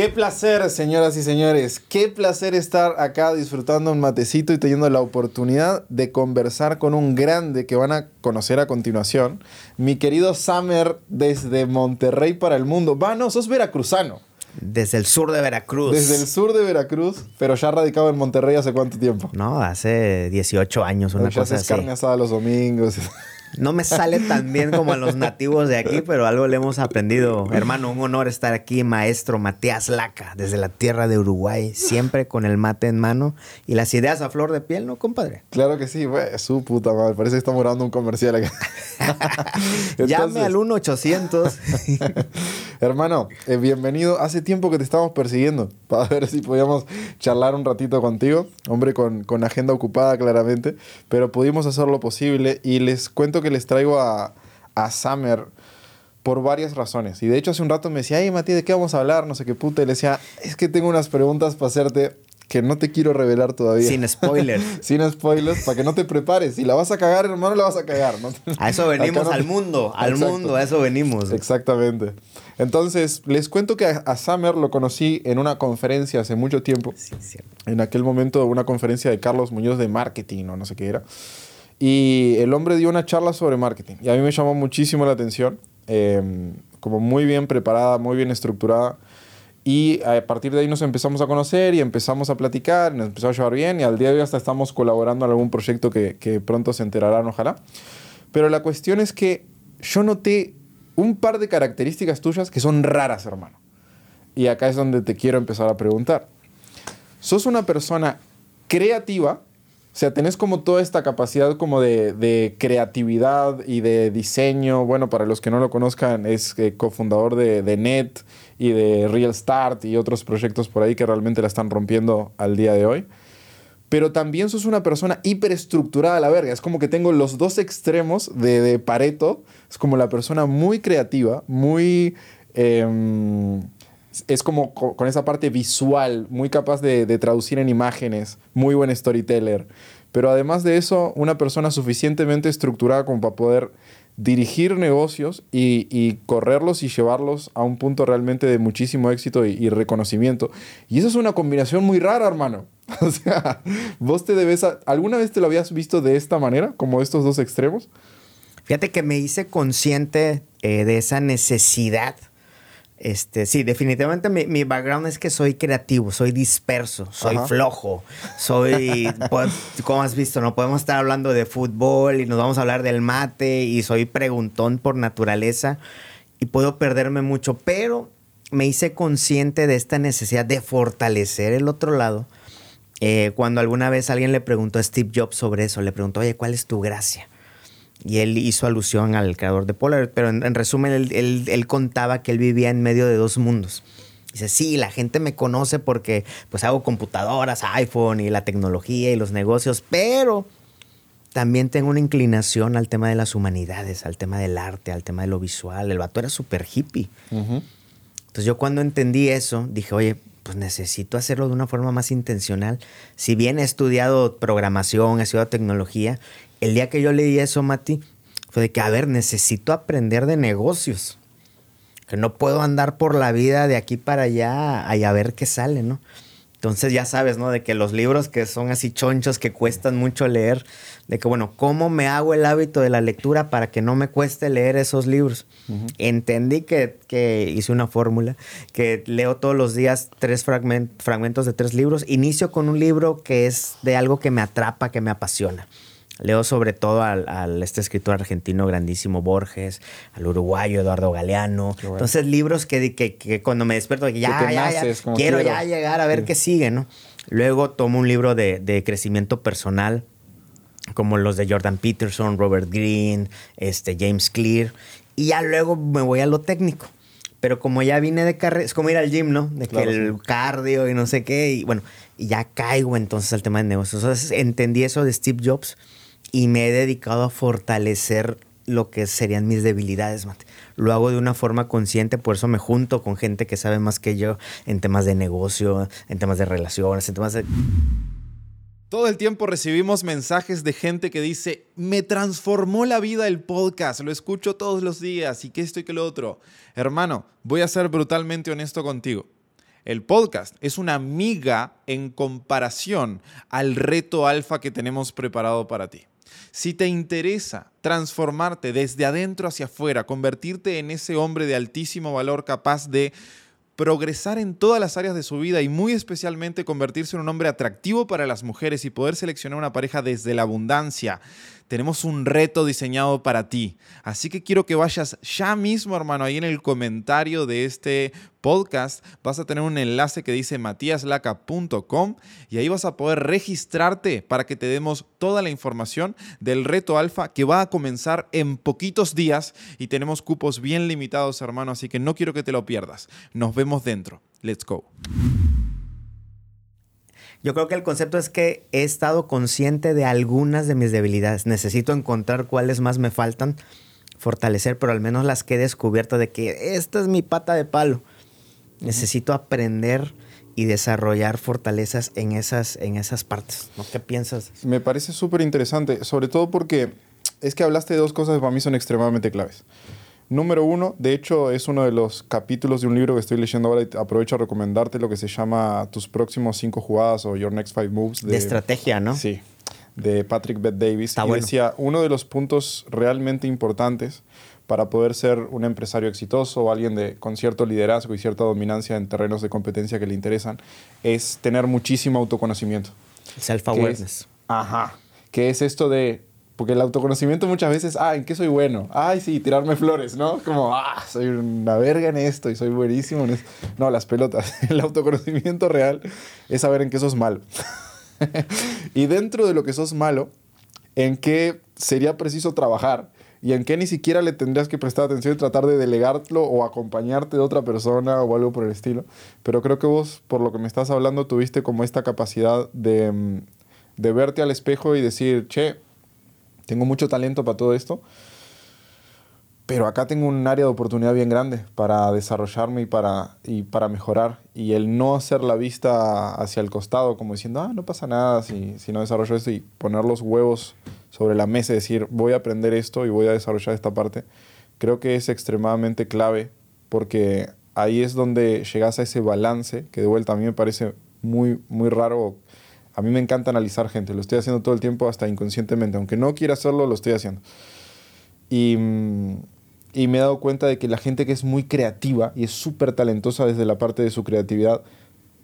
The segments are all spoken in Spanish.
Qué placer, señoras y señores. Qué placer estar acá disfrutando un matecito y teniendo la oportunidad de conversar con un grande que van a conocer a continuación. Mi querido Summer desde Monterrey para el mundo. Va, no, sos veracruzano. Desde el sur de Veracruz. Desde el sur de Veracruz, pero ya radicado en Monterrey hace cuánto tiempo. No, hace 18 años, una ya cosa haces carne asada los domingos. No me sale tan bien como a los nativos de aquí, pero algo le hemos aprendido. Hermano, un honor estar aquí, maestro Matías Laca, desde la tierra de Uruguay, siempre con el mate en mano y las ideas a flor de piel, ¿no, compadre? Claro que sí, güey, su puta madre. Parece que estamos grabando un comercial acá. Llame al 1-800. Hermano, eh, bienvenido. Hace tiempo que te estamos persiguiendo para ver si podíamos charlar un ratito contigo. Hombre, con, con agenda ocupada claramente, pero pudimos hacer lo posible y les cuento que les traigo a, a Summer por varias razones. Y de hecho hace un rato me decía, ay Matías, ¿de qué vamos a hablar? No sé qué puta. Y le decía, es que tengo unas preguntas para hacerte que no te quiero revelar todavía. Sin spoilers. Sin spoilers, para que no te prepares. Si la vas a cagar, hermano, la vas a cagar. A eso venimos, al mundo, al mundo, a eso venimos. Exactamente. Entonces, les cuento que a, Summer lo conocí en una conferencia hace mucho tiempo. Sí. En aquel momento, una conferencia de Carlos Muñoz de marketing o no sé qué era. Y el hombre dio una charla sobre marketing. Y a mí me llamó muchísimo la atención. Em, como muy bien preparada, muy bien estructurada. Y a partir de ahí nos empezamos a conocer y empezamos a platicar, nos empezó a llevar bien y al día de hoy hasta estamos colaborando en algún proyecto que, que pronto se enterarán, ojalá. Pero la cuestión es que yo noté un par de características tuyas que son raras, hermano. Y acá es donde te quiero empezar a preguntar. ¿Sos una persona creativa o sea, tenés como toda esta capacidad como de, creatividad y de diseño. Bueno, para los que no lo conozcan, es eh, cofundador de, de, Net y de Real Start y otros proyectos por ahí que realmente la están rompiendo al día de hoy. Pero también sos una persona hiperestructurada a la verga. Es como que tengo los dos extremos de, de Pareto. Es como la persona muy creativa, muy... Em, es como con esa parte visual, muy capaz de, traducir en imágenes, muy buen storyteller. Pero además de eso, una persona suficientemente estructurada como para poder dirigir negocios y, correrlos y llevarlos a un punto realmente de muchísimo éxito y, reconocimiento. Y eso es una combinación muy rara, hermano. O sea, vos te debes... ¿Alguna vez te lo habías visto de esta manera, como estos dos extremos? Fíjate que me hice consciente eh, de esa necesidad este, sí, definitivamente mi, background es que soy creativo, soy disperso, soy flojo, soy, pues, como has visto, no podemos estar hablando de fútbol y nos vamos a hablar del mate y soy preguntón por naturaleza y puedo perderme mucho, pero me hice consciente de esta necesidad de fortalecer el otro lado. Eh, cuando alguna vez alguien le preguntó a Steve Jobs sobre eso, le preguntó, oye, ¿cuál es tu gracia? Y él hizo alusión al creador de Polar, pero en, resumen, él, contaba que él vivía en medio de dos mundos. Dice, sí, la gente me conoce porque pues hago computadoras, iPhone y la tecnología y los negocios, pero también tengo una inclinación al tema de las humanidades, al tema del arte, al tema de lo visual. El vato era súper hippie. Entonces yo cuando entendí eso, dije, oye, pues necesito hacerlo de una forma más intencional. Si bien he estudiado programación, he estudiado tecnología, el día que yo leí eso, Mati, fue de que, a ver, necesito aprender de negocios. Que no puedo andar por la vida de aquí para allá y a ver qué sale, ¿no? Entonces ya sabes, ¿no? De que los libros que son así chonchos, que cuestan mucho leer, de que, bueno, ¿cómo me hago el hábito de la lectura para que no me cueste leer esos libros? Entendí que, que, hice una fórmula, que leo todos los días tres fragmentos de tres libros. Inicio con un libro que es de algo que me atrapa, que me apasiona. Leo sobre todo al, este escritor argentino grandísimo Borges, al uruguayo Eduardo Galeano. Entonces, libros que, que, cuando me despierto, ya, ya, ya, quiero, ya llegar a ver qué sigue, ¿no? Luego tomo un libro de, crecimiento personal, como los de Jordan Peterson, Robert Greene, este, James Clear. Y ya luego me voy a lo técnico. Pero como ya vine de carrera, es como ir al gym, ¿no? De que el cardio y no sé qué. Y bueno, y ya caigo entonces al tema de negocios. Entonces entendí eso de Steve Jobs y me he dedicado a fortalecer lo que serían mis debilidades, Mate. Lo hago de una forma consciente, por eso me junto con gente que sabe más que yo en temas de negocio, en temas de relaciones, en temas de... Todo el tiempo recibimos mensajes de gente que dice, me transformó la vida el podcast, lo escucho todos los días y que esto y que lo otro. Hermano, voy a ser brutalmente honesto contigo. el podcast es una miga en comparación al reto alfa que tenemos preparado para ti. Si te interesa transformarte desde adentro hacia afuera, convertirte en ese hombre de altísimo valor capaz de progresar en todas las áreas de su vida y muy especialmente convertirse en un hombre atractivo para las mujeres y poder seleccionar una pareja desde la abundancia, tenemos un reto diseñado para ti. Así que quiero que vayas ya mismo, hermano, ahí en el comentario de este podcast vas a tener un enlace que dice matiaslaca.com y ahí vas a poder registrarte para que te demos toda la información del reto alfa que va a comenzar en poquitos días y tenemos cupos bien limitados, hermano, así que no quiero que te lo pierdas. Nos vemos dentro. Let's go. Yo creo que el concepto es que he estado consciente de algunas de mis debilidades. Necesito encontrar cuáles más me faltan fortalecer, pero al menos las que he descubierto de que esta es mi pata de palo. Necesito aprender y desarrollar fortalezas en esas, en esas partes. ¿no? ¿Qué piensas? Me parece súper interesante, sobre todo porque es que hablaste de dos cosas que para mí son extremadamente claves. Número uno, de hecho, es uno de los capítulos de un libro que estoy leyendo ahora y aprovecho a recomendarte lo que se llama Tus próximos cinco jugadas o Your Next Five Moves. De, estrategia, ¿no? Sí, de Patrick Beth Davis. y decía, uno de los puntos realmente importantes para poder ser un empresario exitoso o alguien de, con cierto liderazgo y cierta dominancia en terrenos de competencia que le interesan, es tener muchísimo autoconocimiento. Self-awareness. Ajá. Que es esto de porque el autoconocimiento muchas veces, ah, ¿en qué soy bueno? Ay, sí, tirarme flores, ¿no? Como, ah, soy una verga en esto y soy buenísimo en esto. No, las pelotas. El autoconocimiento real es saber en qué sos malo. y dentro de lo que sos malo, en qué sería preciso trabajar y en qué ni siquiera le tendrías que prestar atención y tratar de delegarlo o acompañarte de otra persona o algo por el estilo. Pero creo que vos, por lo que me estás hablando, tuviste como esta capacidad de, mm, de verte al espejo y decir, che, tengo mucho talento para todo esto, pero acá tengo un área de oportunidad bien grande para desarrollarme y para, y para mejorar. Y el no hacer la vista hacia el costado, como diciendo, ah, no pasa nada si, si no desarrollo esto, y poner los huevos sobre la mesa y decir, voy a aprender esto y voy a desarrollar esta parte, creo que es extremadamente clave porque ahí es donde llegas a ese balance, que de vuelta a mí me parece muy, muy raro a mí me encanta analizar gente, lo estoy haciendo todo el tiempo hasta inconscientemente, aunque no quiera hacerlo, lo estoy haciendo. Y, y me he dado cuenta de que la gente que es muy creativa y es súper talentosa desde la parte de su creatividad,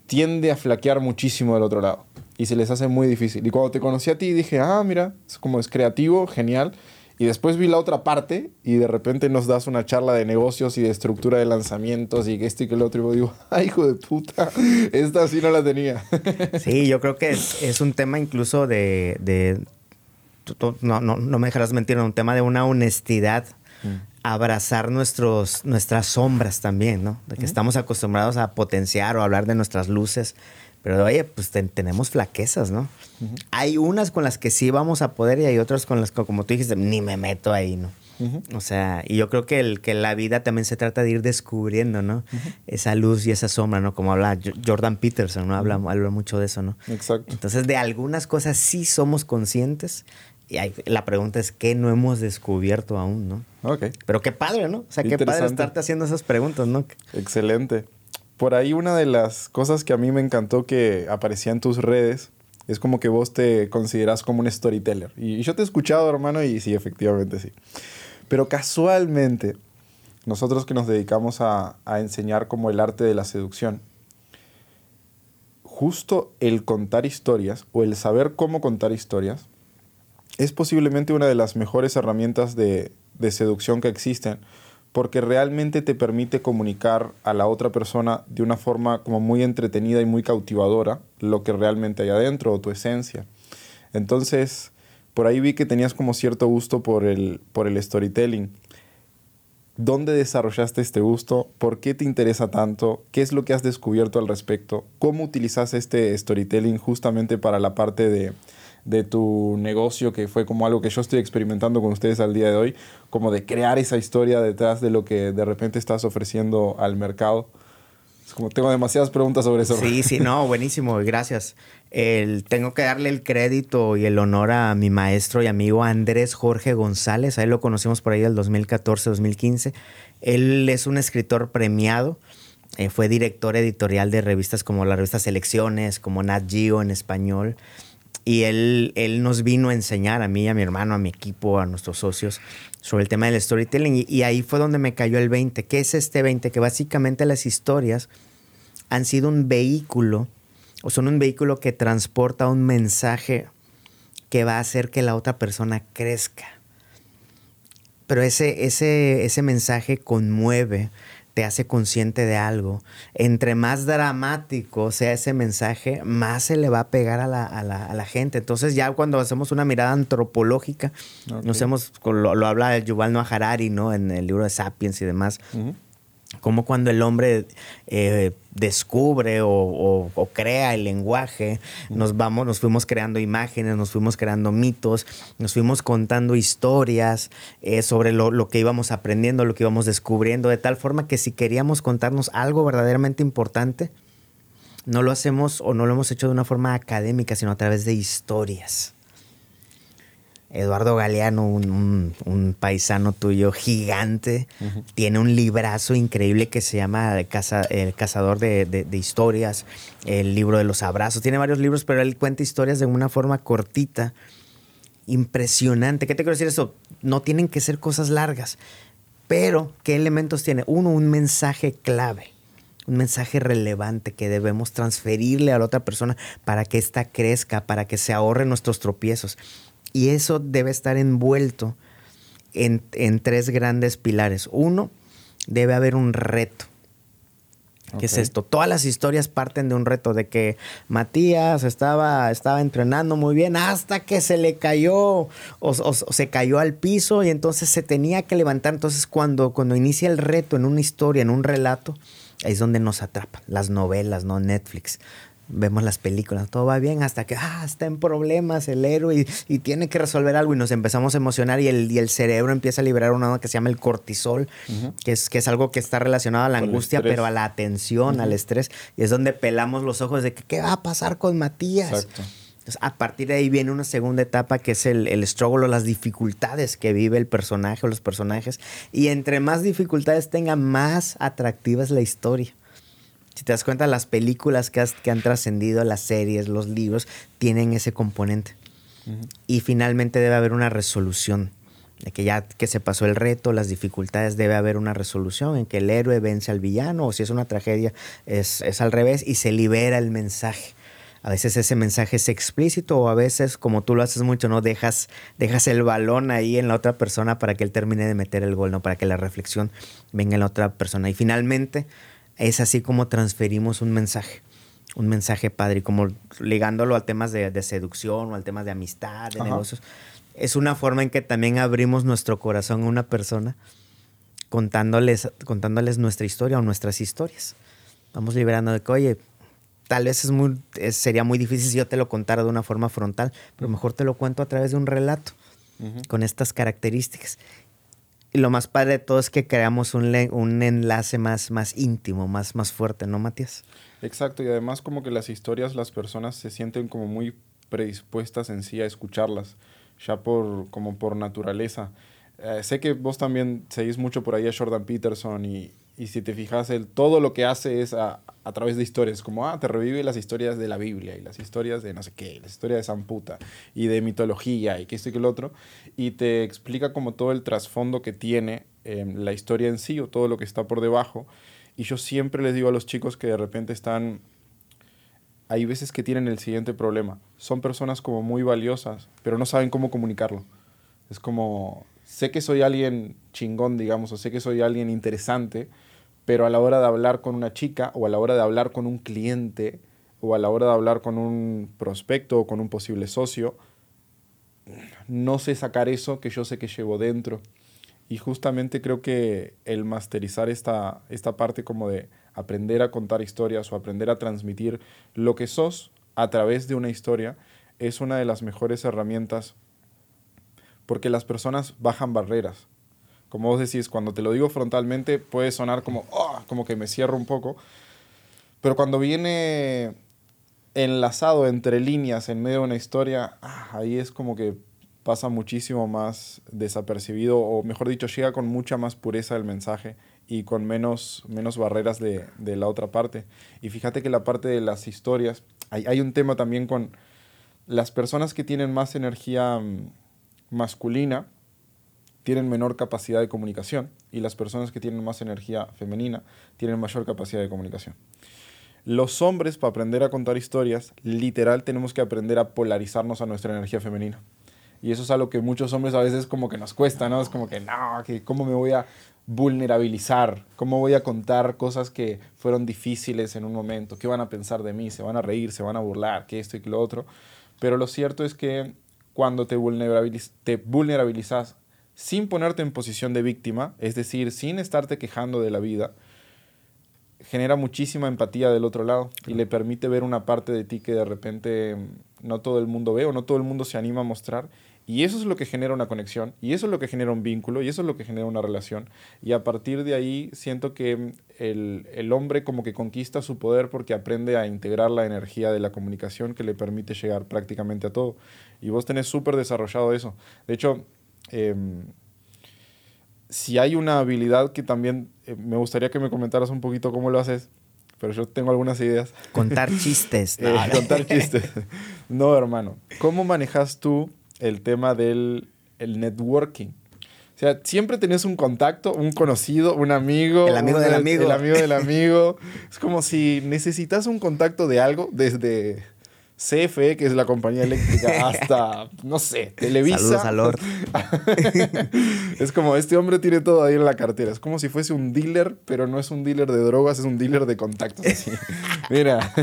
tiende a flaquear muchísimo del otro lado. Y se les hace muy difícil. Y cuando te conocí a ti dije, ah, mira, es como es creativo, genial. Y después vi la otra parte y de repente nos das una charla de negocios y de estructura de lanzamientos y que esto y que el otro. Y digo, ay, hijo de puta, esta sí no la tenía. Sí, yo creo que es, un tema incluso de, de no, no, no, me dejarás mentir, un tema de una honestidad. Mm. Abrazar nuestros, nuestras sombras también, ¿no? De que estamos acostumbrados a potenciar o hablar de nuestras luces pero oye, pues tenemos flaquezas, ¿no? Hay unas con las que sí vamos a poder y hay otras con las que, como tú dijiste, ni me meto ahí, ¿no? O sea, y yo creo que, el, que la vida también se trata de ir descubriendo, ¿no? Esa luz y esa sombra, ¿no? Como habla Jordan Peterson, ¿no? Habla, habla mucho de eso, ¿no? Exacto. Entonces, de algunas cosas sí somos conscientes y la pregunta es, ¿qué no hemos descubierto aún, no? Ok. Pero qué padre, ¿no? O sea, qué padre estarte haciendo esas preguntas, ¿no? Excelente por ahí una de las cosas que a mí me encantó que aparecía en tus redes es como que vos te consideras como un storyteller. Y yo te he escuchado, hermano, y sí, efectivamente sí. Pero casualmente, nosotros que nos dedicamos a, a enseñar como el arte de la seducción, justo el contar historias o el saber cómo contar historias es posiblemente una de las mejores herramientas de, de seducción que existen porque realmente te permite comunicar a la otra persona de una forma como muy entretenida y muy cautivadora lo que realmente hay adentro o tu esencia. Entonces, por ahí vi que tenías como cierto gusto por el, por el storytelling. ¿Dónde desarrollaste este gusto? ¿Por qué te interesa tanto? ¿Qué es lo que has descubierto al respecto? ¿Cómo utilizas este storytelling justamente para la parte de, de tu negocio, que fue como algo que yo estoy experimentando con ustedes al día de hoy, como de crear esa historia detrás de lo que de repente estás ofreciendo al mercado. Es como tengo demasiadas preguntas sobre eso. Sí, sí, no, buenísimo, gracias. El, tengo que darle el crédito y el honor a mi maestro y amigo Andrés Jorge González, a él lo conocimos por ahí del 2014-2015. Él es un escritor premiado Eh, fue director editorial de revistas como la revista Selecciones, como Nat Geo en español. Y él, él nos vino a enseñar a mí, a mi hermano, a mi equipo, a nuestros socios sobre el tema del storytelling. Y, ahí fue donde me cayó el 20. ¿Qué es este 20? Que básicamente las historias han sido un vehículo, o son un vehículo que transporta un mensaje que va a hacer que la otra persona crezca. Pero ese, ese, ese mensaje conmueve, te hace consciente de algo. Entre más dramático sea ese mensaje, más se le va a pegar a la, gente. Entonces ya cuando hacemos una mirada antropológica, nos hemos, lo, lo, habla Yuval Noah Harari, ¿no? En el libro de Sapiens y demás como cuando el hombre eh, descubre o, crea el lenguaje, nos vamos, nos fuimos creando imágenes, nos fuimos creando mitos, nos fuimos contando historias eh, sobre lo, lo, que íbamos aprendiendo, lo que íbamos descubriendo, de tal forma que si queríamos contarnos algo verdaderamente importante, no lo hacemos o no lo hemos hecho de una forma académica, sino a través de historias. Eduardo Galeano, un, paisano tuyo gigante, tiene un librazo increíble que se llama El, Cazador de, Historias, el libro de los abrazos. Tiene varios libros, pero él cuenta historias de una forma cortita, impresionante. ¿Qué te quiero decir eso? No tienen que ser cosas largas, pero ¿qué elementos tiene? Uno, un mensaje clave un mensaje relevante que debemos transferirle a la otra persona para que ésta crezca, para que se ahorre nuestros tropiezos. Y eso debe estar envuelto en, tres grandes pilares. Uno, debe haber un reto. ¿Qué es esto? Todas las historias parten de un reto, de que Matías estaba, estaba entrenando muy bien hasta que se le cayó o, se cayó al piso y entonces se tenía que levantar. Entonces cuando, cuando inicia el reto en una historia, en un relato, ahí es donde nos atrapan las novelas, ¿no? Netflix vemos las películas, todo va bien hasta que ah, está en problemas el héroe y, tiene que resolver algo y nos empezamos a emocionar y el, y el cerebro empieza a liberar una que se llama el cortisol, que, es, que es algo que está relacionado a la angustia, pero a la atención, al estrés. Y es donde pelamos los ojos de que qué va a pasar con Matías. Exacto. Entonces, a partir de ahí viene una segunda etapa que es el, el struggle o las dificultades que vive el personaje o los personajes. Y entre más dificultades tenga, más atractiva es la historia si te das cuenta, las películas que, han trascendido, las series, los libros, tienen ese componente. Y finalmente debe haber una resolución. De que ya que se pasó el reto, las dificultades, debe haber una resolución en que el héroe vence al villano, o si es una tragedia, es, al revés, y se libera el mensaje. A veces ese mensaje es explícito o a veces, como tú lo haces mucho, ¿no? Dejas, dejas el balón ahí en la otra persona para que él termine de meter el gol, ¿no? Para que la reflexión venga en la otra persona. Y finalmente, es así como transferimos un mensaje. Un mensaje padre, como ligándolo al temas de, seducción o al temas de amistad, de negocios. Es una forma en que también abrimos nuestro corazón a una persona contándoles, contándoles nuestra historia o nuestras historias. Vamos liberando de que, oye, tal vez es muy, sería muy difícil si yo te lo contara de una forma frontal, pero mejor te lo cuento a través de un relato con estas características. Y lo más padre de todo es que creamos un, un enlace más, más íntimo, más, más fuerte, ¿no, Matías? Exacto, y además como que las historias, las personas se sienten como muy predispuestas en sí a escucharlas, ya por, como por naturaleza. Eh, sé que vos también seguís mucho por ahí a Jordan Peterson y, y si te fijas, él todo lo que hace es a, a, través de historias, como, ah, te revive las historias de la Biblia y las historias de no sé qué, las historias de San Puta y de mitología y que esto y que lo otro, y te explica como todo el trasfondo que tiene em, la historia en sí o todo lo que está por debajo. Y yo siempre les digo a los chicos que de repente están, hay veces que tienen el siguiente problema, son personas como muy valiosas, pero no saben cómo comunicarlo. Es como, sé que soy alguien chingón, digamos, o sé que soy alguien interesante, pero a la hora de hablar con una chica o a la hora de hablar con un cliente o a la hora de hablar con un prospecto o con un posible socio, no sé sacar eso que yo sé que llevo dentro. Y justamente creo que el masterizar esta, esta parte como de aprender a contar historias o aprender a transmitir lo que sos a través de una historia es una de las mejores herramientas porque las personas bajan barreras como vos decís, cuando te lo digo frontalmente puede sonar como, oh, como que me cierro un poco, pero cuando viene enlazado entre líneas en medio de una historia, ah, ahí es como que pasa muchísimo más desapercibido, o mejor dicho, llega con mucha más pureza el mensaje y con menos, menos barreras de, de, la otra parte. Y fíjate que la parte de las historias, hay, hay un tema también con las personas que tienen más energía mm, masculina, tienen menor capacidad de comunicación y las personas que tienen más energía femenina tienen mayor capacidad de comunicación. Los hombres, para aprender a contar historias, literal tenemos que aprender a polarizarnos a nuestra energía femenina. Y eso es algo que muchos hombres a veces como que nos cuesta, ¿no? Es como que, no, que ¿cómo me voy a vulnerabilizar? ¿Cómo voy a contar cosas que fueron difíciles en un momento? ¿Qué van a pensar de mí? ¿Se van a reír? ¿Se van a burlar? ¿Qué esto y qué lo otro? Pero lo cierto es que cuando te, te vulnerabilizas sin ponerte en posición de víctima, es decir, sin estarte quejando de la vida, genera muchísima empatía del otro lado y le permite ver una parte de ti que de repente mm, no todo el mundo ve o no todo el mundo se anima a mostrar. Y eso es lo que genera una conexión, y eso es lo que genera un vínculo, y eso es lo que genera una relación. Y a partir de ahí siento que mm, el, el hombre como que conquista su poder porque aprende a integrar la energía de la comunicación que le permite llegar prácticamente a todo. Y vos tenés súper desarrollado eso. De hecho, em, si hay una habilidad que también eh, me gustaría que me comentaras un poquito cómo lo haces, pero yo tengo algunas ideas. Contar chistes. Eh, contar chistes. No, hermano. ¿Cómo manejas tú el tema del el networking? O sea, siempre tenés un contacto, un conocido, un amigo. El amigo del amigo. El amigo del amigo. es como si necesitas un contacto de algo desde CFE, que es la compañía eléctrica, hasta, no sé, Televisa. Saludos es como, este hombre tiene todo ahí en la cartera. Es como si fuese un dealer, pero no es un dealer de drogas, es un dealer de contactos. Mira.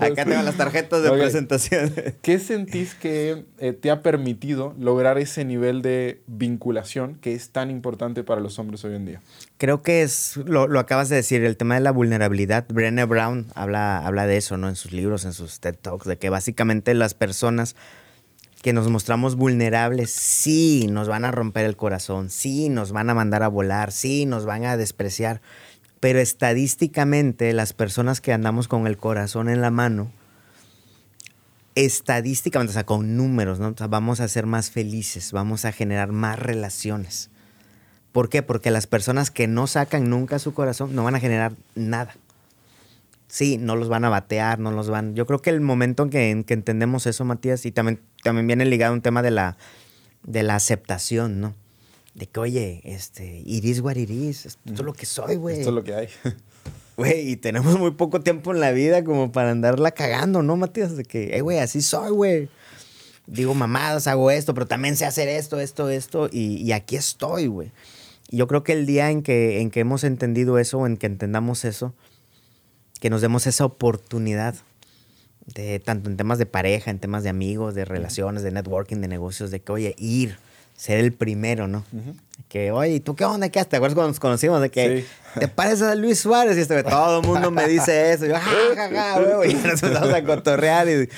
Acá tengo las tarjetas de presentación. ¿Qué sentís que eh, te ha permitido lograr ese nivel de vinculación que es tan importante para los hombres hoy en día? Creo que es, lo, lo acabas de decir, el tema de la vulnerabilidad. Brené Brown habla, habla de eso, ¿no? En sus libros, en sus TED Talks, de que básicamente las personas que nos mostramos vulnerables, sí, nos van a romper el corazón, sí, nos van a mandar a volar, sí, nos van a despreciar. Pero estadísticamente, las personas que andamos con el corazón en la mano, estadísticamente, o sea, con números, ¿no? vamos a ser más felices, vamos a generar más relaciones. ¿Por qué? Porque las personas que no sacan nunca su corazón no van a generar nada. Sí, no los van a batear, no los van. Yo creo que el momento en que, entendemos eso, Matías, y también, también viene ligado un tema de la, de la aceptación, ¿no? De que, oye, este, iris what iris, esto es lo que soy, güey. Esto es lo que hay. Güey, y tenemos muy poco tiempo en la vida como para andarla cagando, ¿no, Matías? De que, eh, güey, así soy, güey. Digo mamadas, hago esto, pero también sé hacer esto, esto, esto, y, y aquí estoy, güey yo creo que el día en que, en que hemos entendido eso, en que entendamos eso, que nos demos esa oportunidad, de, tanto en temas de pareja, en temas de amigos, de relaciones, de networking, de negocios, de que, oye, ir, ser el primero, ¿no? Que, oye, ¿tú qué onda? ¿Qué ¿Te acuerdas cuando nos conocimos? De que, ¿te pareces a Luis Suárez? Y este, todo el mundo me dice eso. Y yo, ja, ja, güey, y nos empezamos a cotorrear. Y,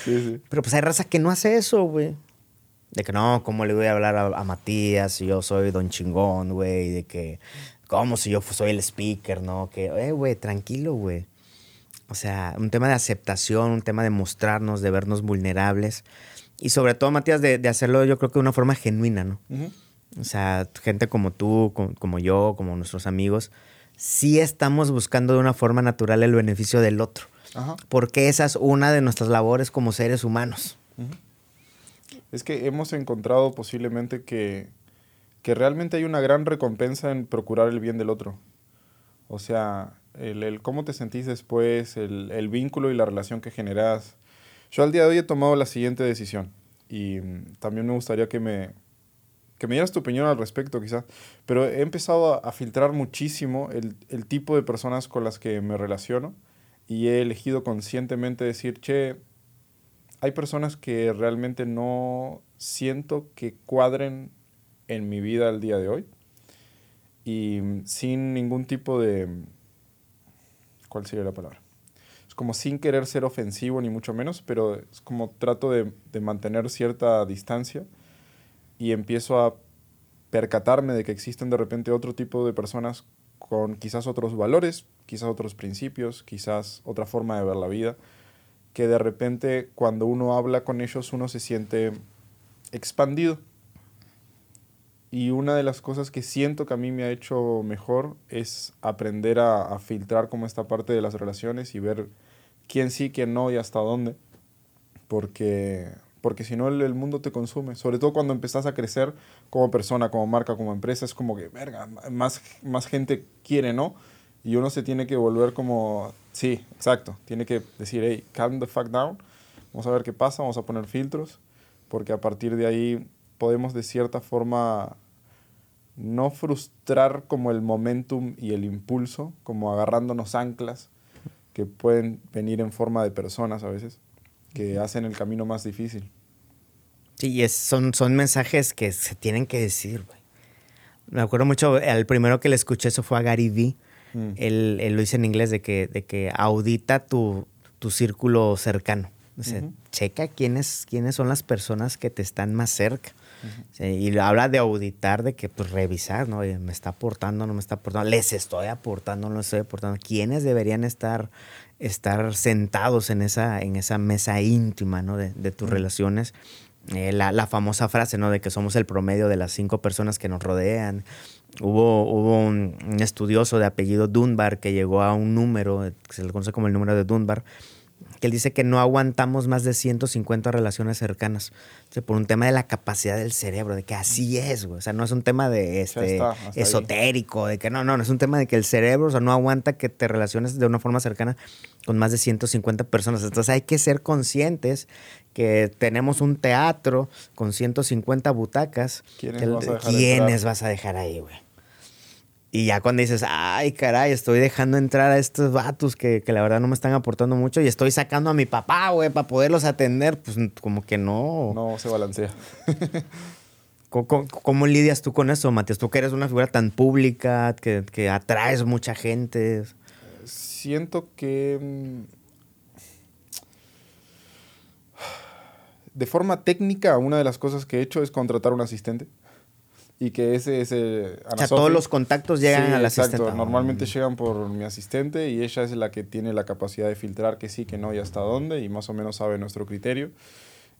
Pero pues hay raza que no hace eso, güey. De que no, ¿cómo le voy a hablar a, Matías si yo soy don chingón, güey? De que, ¿cómo si yo soy el speaker, no? Que, eh, güey, tranquilo, güey. O sea, un tema de aceptación, un tema de mostrarnos, de vernos vulnerables. Y sobre todo, Matías, de, hacerlo yo creo que de una forma genuina, ¿no? O sea, gente como tú, como, yo, como nuestros amigos, sí estamos buscando de una forma natural el beneficio del otro. Porque esa es una de nuestras labores como seres humanos es que hemos encontrado posiblemente que, que realmente hay una gran recompensa en procurar el bien del otro. O sea, el, cómo te sentís después, el, el, vínculo y la relación que generas. Yo al día de hoy he tomado la siguiente decisión y mm, también me gustaría que me, que me dieras tu opinión al respecto quizás, pero he empezado a, a filtrar muchísimo el, el, tipo de personas con las que me relaciono y he elegido conscientemente decir, che, hay personas que realmente no siento que cuadren en mi vida al día de hoy y sin ningún tipo de... ¿Cuál sería la palabra? Es como sin querer ser ofensivo ni mucho menos, pero es como trato de, de mantener cierta distancia y empiezo a percatarme de que existen de repente otro tipo de personas con quizás otros valores, quizás otros principios, quizás otra forma de ver la vida que de repente cuando uno habla con ellos uno se siente expandido. Y una de las cosas que siento que a mí me ha hecho mejor es aprender a, a filtrar como esta parte de las relaciones y ver quién sí, quién no y hasta dónde. Porque, porque si no el, el mundo te consume. Sobre todo cuando empezás a crecer como persona, como marca, como empresa, es como que, verga, más, más gente quiere, ¿no? Y uno se tiene que volver como, sí, exacto, tiene que decir, hey, calm the fuck down, vamos a ver qué pasa, vamos a poner filtros, porque a partir de ahí podemos de cierta forma no frustrar como el momentum y el impulso, como agarrándonos anclas que pueden venir en forma de personas a veces, que hacen el camino más difícil. Sí, es, son, son mensajes que se tienen que decir, güey. Me acuerdo mucho, el primero que le escuché eso fue a Gary Vee. Mm. Él, él, lo dice en inglés de que, de que audita tu, tu círculo cercano. O sea, uh -huh. checa quiénes, quiénes son las personas que te están más cerca. Uh -huh. y habla de auditar, de que pues revisar, ¿no? Oye, me está aportando, no me está aportando, les estoy aportando, no les estoy aportando. ¿Quiénes deberían estar, estar sentados en esa, en esa mesa íntima, ¿no? De, de tus uh -huh. relaciones. Eh, la, la, famosa frase, ¿no? De que somos el promedio de las cinco personas que nos rodean. Hubo, hubo un, un estudioso de apellido Dunbar que llegó a un número, que se le conoce como el número de Dunbar, que él dice que no aguantamos más de 150 relaciones cercanas. O sea, por un tema de la capacidad del cerebro, de que así es, güey. O sea, no es un tema de este, está, esotérico, ahí. de que no, no, no es un tema de que el cerebro, o sea, no aguanta que te relaciones de una forma cercana con más de 150 personas. Entonces hay que ser conscientes que tenemos un teatro con 150 butacas. ¿Quiénes, que, vas, a ¿quiénes vas a dejar ahí, güey? Y ya cuando dices, ay, caray, estoy dejando entrar a estos vatos que, que la verdad no me están aportando mucho y estoy sacando a mi papá, güey, para poderlos atender, pues como que no. No se balancea. ¿Cómo, ¿Cómo, ¿Cómo, lidias tú con eso, Matías? Tú que eres una figura tan pública, que, que atraes mucha gente. Siento que. mm, De forma técnica, una de las cosas que he hecho es contratar un asistente y que ese es el... o sea, todos los contactos llegan sí, al exacto. asistente. Normalmente llegan por mi asistente y ella es la que tiene la capacidad de filtrar que sí, que no y hasta dónde y más o menos sabe nuestro criterio.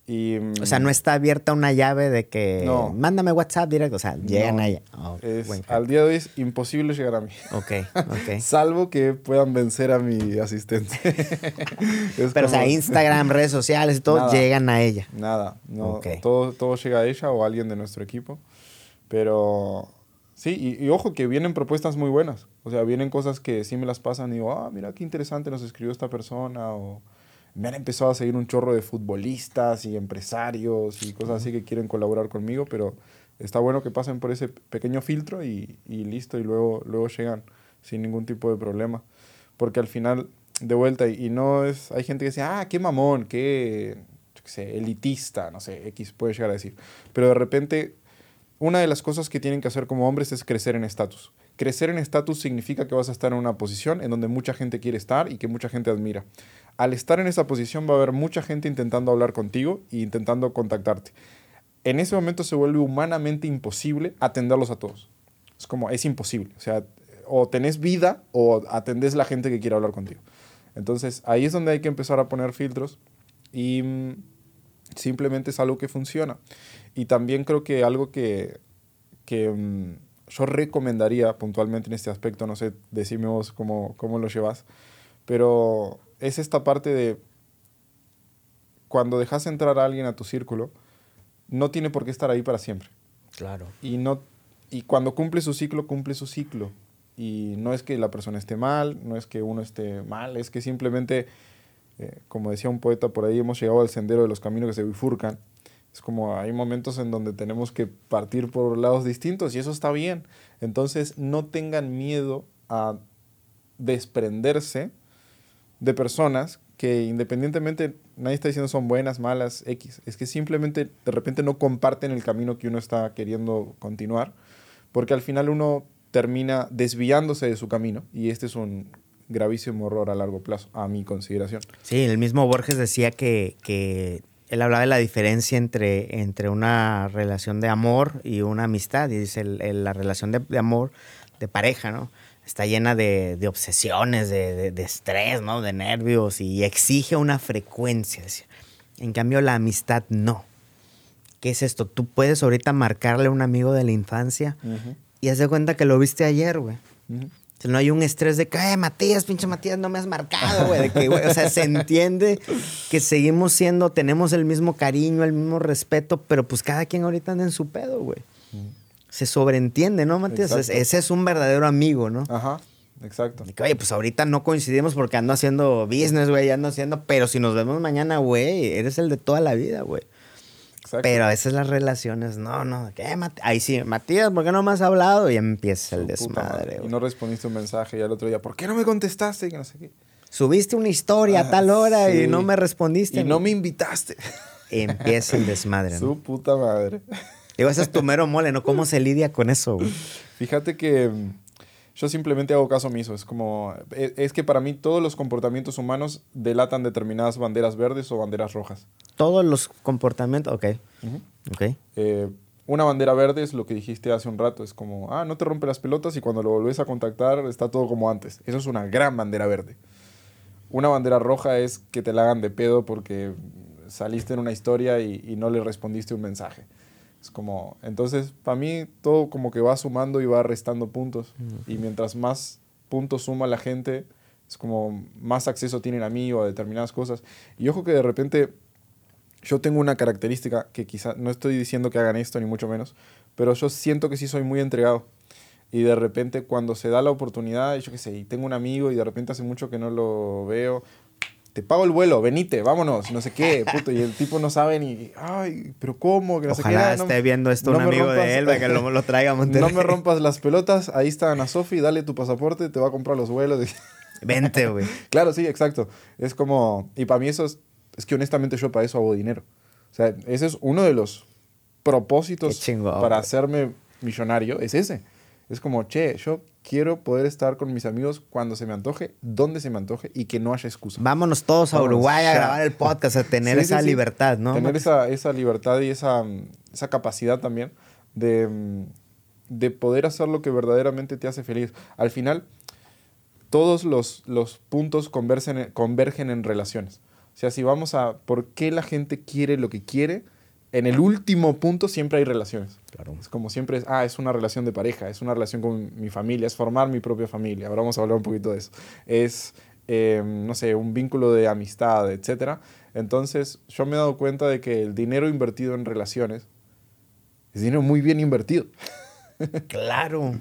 Y, o sea, no está abierta una llave de que no. mándame WhatsApp directo, o sea, llegan no. a ella. Oh, es, al día de hoy es imposible llegar a mí. Ok, ok. Salvo que puedan vencer a mi asistente. Pero, como... o sea, Instagram, redes sociales y todo nada, llegan a ella. Nada, no. Okay. Todo, todo llega a ella o a alguien de nuestro equipo. Pero sí, y, y, ojo que vienen propuestas muy buenas. O sea, vienen cosas que sí me las pasan y digo, ah, mira qué interesante nos escribió esta persona. O me han empezado a seguir un chorro de futbolistas y empresarios y cosas así que quieren colaborar conmigo, pero está bueno que pasen por ese pequeño filtro y, y listo, y luego, luego llegan sin ningún tipo de problema. Porque al final, de vuelta, y no es. Hay gente que dice, ah, qué mamón, qué, qué sé, elitista, no sé, X puede llegar a decir. Pero de repente una de las cosas que tienen que hacer como hombres es crecer en estatus. Crecer en estatus significa que vas a estar en una posición en donde mucha gente quiere estar y que mucha gente admira. Al estar en esa posición va a haber mucha gente intentando hablar contigo e intentando contactarte. En ese momento se vuelve humanamente imposible atenderlos a todos. Es como, es imposible. O sea, o tenés vida o atendés la gente que quiere hablar contigo. Entonces, ahí es donde hay que empezar a poner filtros y mm, simplemente es algo que funciona. Y también creo que algo que, que um, yo recomendaría puntualmente en este aspecto, no sé, decime vos cómo, cómo lo llevas, pero es esta parte de cuando dejas entrar a alguien a tu círculo, no tiene por qué estar ahí para siempre. Claro. Y, no, y cuando cumple su ciclo, cumple su ciclo. Y no es que la persona esté mal, no es que uno esté mal, es que simplemente, eh, como decía un poeta por ahí, hemos llegado al sendero de los caminos que se bifurcan es como hay momentos en donde tenemos que partir por lados distintos y eso está bien. Entonces no tengan miedo a desprenderse de personas que independientemente, nadie está diciendo son buenas, malas, X. Es que simplemente de repente no comparten el camino que uno está queriendo continuar, porque al final uno termina desviándose de su camino y este es un gravísimo error a largo plazo, a mi consideración. Sí, el mismo Borges decía que, que él hablaba de la diferencia entre, entre una relación de amor y una amistad. Y dice, el, el, la relación de, de, amor, de pareja, ¿no? Está llena de, de obsesiones, de, de, estrés, ¿no? De nervios y exige una frecuencia. En cambio, la amistad no. ¿qué es esto? Tú puedes ahorita marcarle a un amigo de la infancia y haz de cuenta que lo viste ayer, güey. No hay un estrés de que, eh, Matías, pinche Matías, no me has marcado, güey. O sea, se entiende que seguimos siendo, tenemos el mismo cariño, el mismo respeto, pero pues cada quien ahorita anda en su pedo, güey. Se sobreentiende, ¿no, Matías? Ese es un verdadero amigo, ¿no? Ajá. Exacto. oye, pues ahorita no coincidimos porque ando haciendo business, güey, ando haciendo, pero si nos vemos mañana, güey, eres el de toda la vida, güey. Pero a veces las relaciones, no, no, ¿qué? Ahí sí, Matías, ¿por qué no me has hablado? Y empieza el desmadre. Y no respondiste un mensaje y al otro día, ¿por qué no me contestaste? Que no sé qué. Subiste una historia a ah, tal hora y no me respondiste. Y no me invitaste. Empieza el desmadre, ¿no? Su puta madre. Digo, ese es tu mero mole, ¿no? ¿Cómo se lidia con eso, güey? Fíjate que yo simplemente hago caso omiso. Es como. E, es, que para mí todos los comportamientos humanos delatan determinadas banderas verdes o banderas rojas. Todos los comportamientos. Ok. Eh, una bandera verde es lo que dijiste hace un rato. Es como, ah, no te rompe las pelotas y cuando lo volvés a contactar está todo como antes. Eso es una gran bandera verde. Una bandera roja es que te la hagan de pedo porque saliste en una historia y, y no le respondiste un mensaje como, entonces, para mí todo como que va sumando y va restando puntos. Y mientras más puntos suma la gente, es como más acceso tienen a mí o a determinadas cosas. Y ojo que de repente yo tengo una característica que quizá, no estoy diciendo que hagan esto ni mucho menos, pero yo siento que sí soy muy entregado. Y de repente cuando se da la oportunidad, yo qué sé, y tengo un amigo y de repente hace mucho que no lo veo, te pago el vuelo, venite, vámonos, no sé qué, puto. Y el tipo no sabe ni, ay, pero ¿cómo? Que no Ojalá sé qué. esté viendo esto un amigo de él, que lo, lo traiga a Monterrey. No me rompas las pelotas, ahí está Ana Sofi, dale tu pasaporte, te va a comprar los vuelos. Vente, güey. claro, sí, exacto. Es como, y para mí eso es, es que honestamente yo para eso hago dinero. O sea, ese es uno de los propósitos para hacerme millonario, es ese. Es como, che, yo quiero poder estar con mis amigos cuando se me antoje, donde se me antoje y que no haya excusa. Vámonos todos a Uruguay a grabar el podcast, a tener esa libertad, ¿no? Tener esa, esa, libertad y esa, esa capacidad también de, de, poder hacer lo que verdaderamente te hace feliz. Al final, todos los, los puntos convergen, convergen en relaciones. O sea, si vamos a por qué la gente quiere lo que quiere, en el último punto siempre hay relaciones. Claro. Es como siempre es, ah, es una relación de pareja, es una relación con mi familia, es formar mi propia familia. Ahora vamos a hablar un poquito de eso. Es, em, no sé, un vínculo de amistad, etc. Entonces, yo me he dado cuenta de que el dinero invertido en relaciones es dinero muy bien invertido. Claro.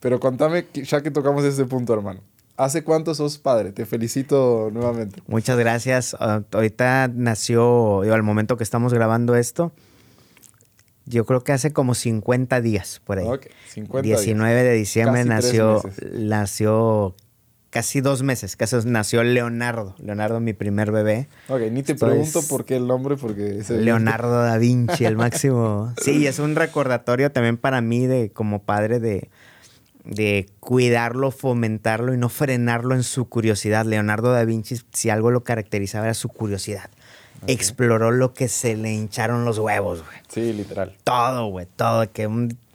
Pero contame, ya que tocamos ese punto, hermano. ¿Hace cuánto sos padre? Te felicito nuevamente. Muchas gracias. Ah, ahorita nació, al momento que estamos grabando esto, yo creo que hace como 50 días por ahí. Ok, 50 19 de diciembre nació, nació casi dos meses, casi nació Leonardo. Leonardo, mi primer bebé. Ok, ni te pregunto por qué el nombre, porque... Leonardo da Vinci, el máximo. Sí, es un recordatorio también para mí de como padre de de cuidarlo, fomentarlo y no frenarlo en su curiosidad. Leonardo da Vinci, si algo lo caracterizaba, era su curiosidad. Exploró lo que se le hincharon los huevos, güey. Sí, literal. Todo, güey, todo. Que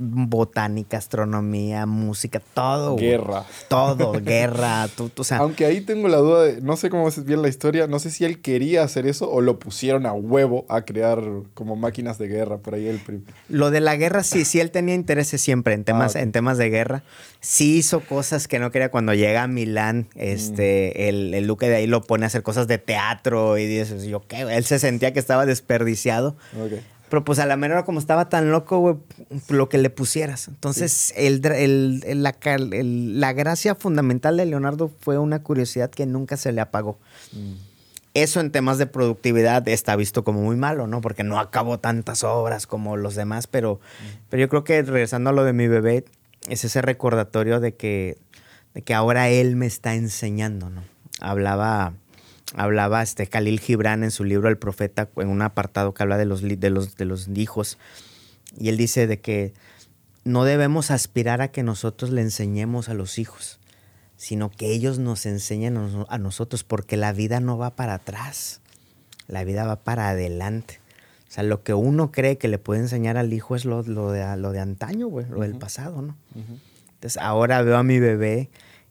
botánica, astronomía, música, todo. Guerra. Todo, guerra. Aunque ahí tengo la duda de, no sé cómo es bien la historia, no sé si él quería hacer eso o lo pusieron a huevo a crear como máquinas de guerra por ahí el Lo de la guerra sí, sí él tenía intereses siempre en temas, ah, en temas de guerra. Sí hizo cosas que no quería cuando llega a Milán, este, mm. el, el Luque de ahí lo pone a hacer cosas de teatro y dices, yo qué, él se sentía que estaba desperdiciado. Okay. Pero pues a la menor como estaba tan loco, güey, lo que le pusieras. Entonces, el, la, gracia fundamental de Leonardo fue una curiosidad que nunca se le apagó. Mm. Eso en temas de productividad está visto como muy malo, ¿no? Porque no acabó tantas obras como los demás, pero, mm. pero yo creo que regresando a lo de mi bebé, es ese recordatorio de que, de que ahora él me está enseñando, ¿no? Hablaba hablaba este Khalil Gibran en su libro El Profeta, en un apartado que habla de los, de los, de los hijos. Y él dice de que no debemos aspirar a que nosotros le enseñemos a los hijos, sino que ellos nos enseñen a nosotros, porque la vida no va para atrás, la vida va para adelante. O sea, lo que uno cree que le puede enseñar al hijo es lo, lo, de, lo de antaño, güey, lo del pasado, ¿no? Entonces, ahora veo a mi bebé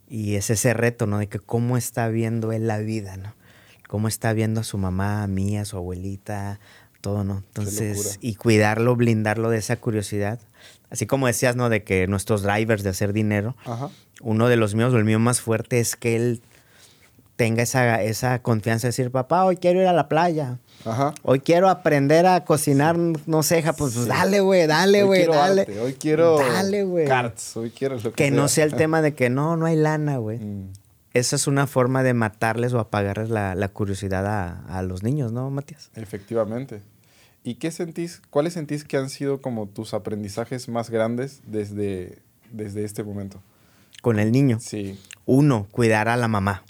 y es ese reto, ¿no? De que cómo está viendo él la vida, ¿no? Cómo está viendo a su mamá, a mí, a su abuelita, todo, ¿no? Entonces, y cuidarlo, blindarlo de esa curiosidad. Así como decías, ¿no? De que nuestros drivers de hacer dinero, uno de los míos, o el mío más fuerte, es que él tenga esa, esa confianza de decir, papá, hoy quiero ir a la playa. Ajá. Hoy quiero aprender a cocinar, no sé, pues, pues dale, güey, dale, güey, dale. Hoy quiero dale, carts, hoy quiero lo que, que no sea el tema de que no, no hay lana, güey. Mm. Esa es una forma de matarles o apagarles la, la curiosidad a, a, los niños, ¿no, Matías? Efectivamente. ¿Y qué sentís, cuáles sentís que han sido como tus aprendizajes más grandes desde, desde este momento? Con el niño. Sí. Uno, cuidar a la mamá.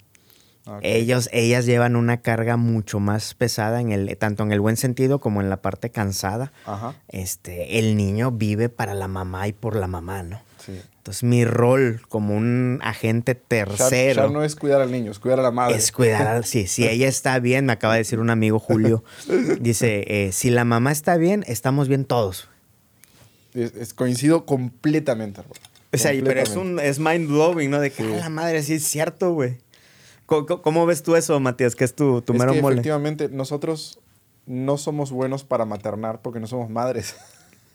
Ellos, ellas llevan una carga mucho más pesada en el, tanto en el buen sentido como en la parte cansada. Ajá. Este, el niño vive para la mamá y por la mamá, ¿no? Sí. Entonces mi rol como un agente tercero. Ya, no es cuidar al niño, es cuidar a la madre. Es cuidar al, sí, si ella está bien, me acaba de decir un amigo Julio, dice, eh, si la mamá está bien, estamos bien todos. Es, coincido completamente, hermano. O sea, pero es un es mind blowing, ¿no? De que la madre sí es cierto, güey. ¿Cómo, ves tú eso, Matías? Que es tu, tu es mero que Efectivamente, nosotros no somos buenos para maternar porque no somos madres.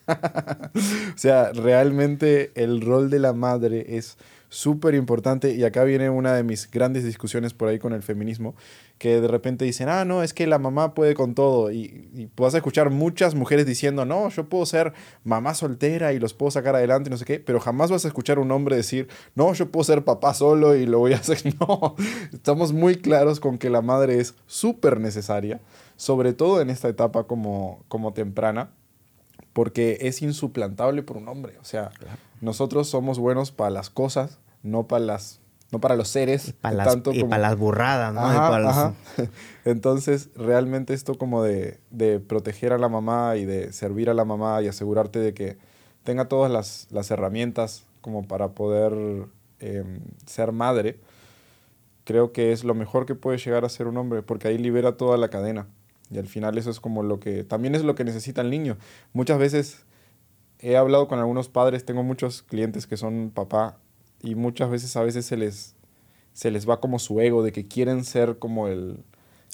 o sea, realmente el rol de la madre es súper importante y acá viene una de mis grandes discusiones por ahí con el feminismo, que de repente dicen, ah, no, es que la mamá puede con todo y, y vas a escuchar muchas mujeres diciendo, no, yo puedo ser mamá soltera y los puedo sacar adelante, no sé qué, pero jamás vas a escuchar un hombre decir, no, yo puedo ser papá solo y lo voy a hacer. No, estamos muy claros con que la madre es súper necesaria, sobre todo en esta etapa como, como temprana porque es insuplantable por un hombre. O sea, nosotros somos buenos para las cosas, no para las no para los seres. Y para, las, para las burradas, ¿no? Entonces, realmente esto como de, de, proteger a la mamá y de servir a la mamá y asegurarte de que tenga todas las, las herramientas como para poder em, ser madre, creo que es lo mejor que puede llegar a ser un hombre, porque ahí libera toda la cadena. Y al final eso es como lo que, también es lo que necesita el niño. Muchas veces he hablado con algunos padres, tengo muchos clientes que son papá y muchas veces a veces se les, se les va como su ego de que quieren ser como el,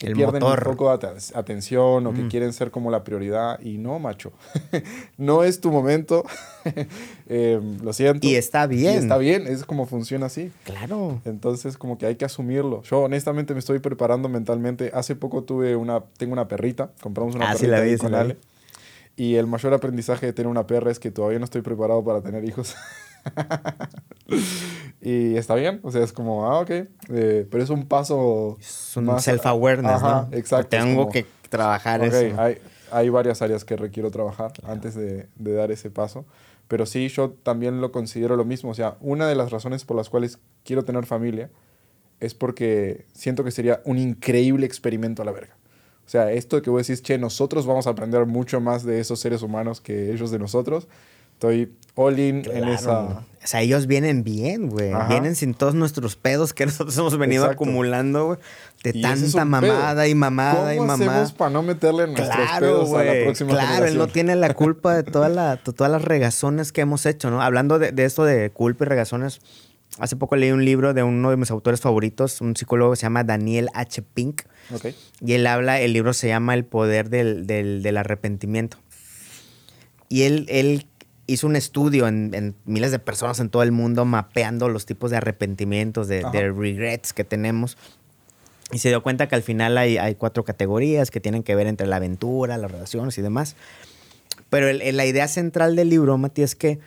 el pierden motor. un poco de atención o que mm. quieren ser como la prioridad y no, macho. no es tu momento. Eh, lo siento. Y está bien. está bien, es como funciona así. Claro. Entonces, como que hay que asumirlo. Yo honestamente me estoy preparando mentalmente. Hace poco tuve una, tengo una perrita, compramos una ah, perrita con Ale. Y el mayor aprendizaje de tener una perra es que todavía no estoy preparado para tener hijos. y está bien, o sea, es como, ah, ok, eh, pero es un paso. Es un self-awareness, ¿no? Exacto. Tengo que trabajar eso. Hay, hay varias áreas que requiero trabajar antes de, de, dar ese paso. Pero sí, yo también lo considero lo mismo. O sea, una de las razones por las cuales quiero tener familia es porque siento que sería un increíble experimento a la verga. O sea, esto de que vos decís, che, nosotros vamos a aprender mucho más de esos seres humanos que ellos de nosotros Estoy all in en esa. O sea, ellos vienen bien, güey. Vienen sin todos nuestros pedos que nosotros hemos venido acumulando, güey. De tanta mamada y mamada y mamada. hacemos para no meterle nuestros pedos a la próxima Claro, él no tiene la culpa de toda la, todas las regazones que hemos hecho, ¿no? Hablando de, de esto de culpa y regazones, hace poco leí un libro de uno de mis autores favoritos, un psicólogo que se llama Daniel H. Pink. Okay. Y él habla, el libro se llama El poder del, del, del arrepentimiento. Y él, él hizo un estudio en, miles de personas en todo el mundo mapeando los tipos de arrepentimientos, de, regrets que tenemos. Y se dio cuenta que al final hay, hay, cuatro categorías que tienen que ver entre la aventura, las relaciones y demás. Pero la idea central del libro, Mati, es que,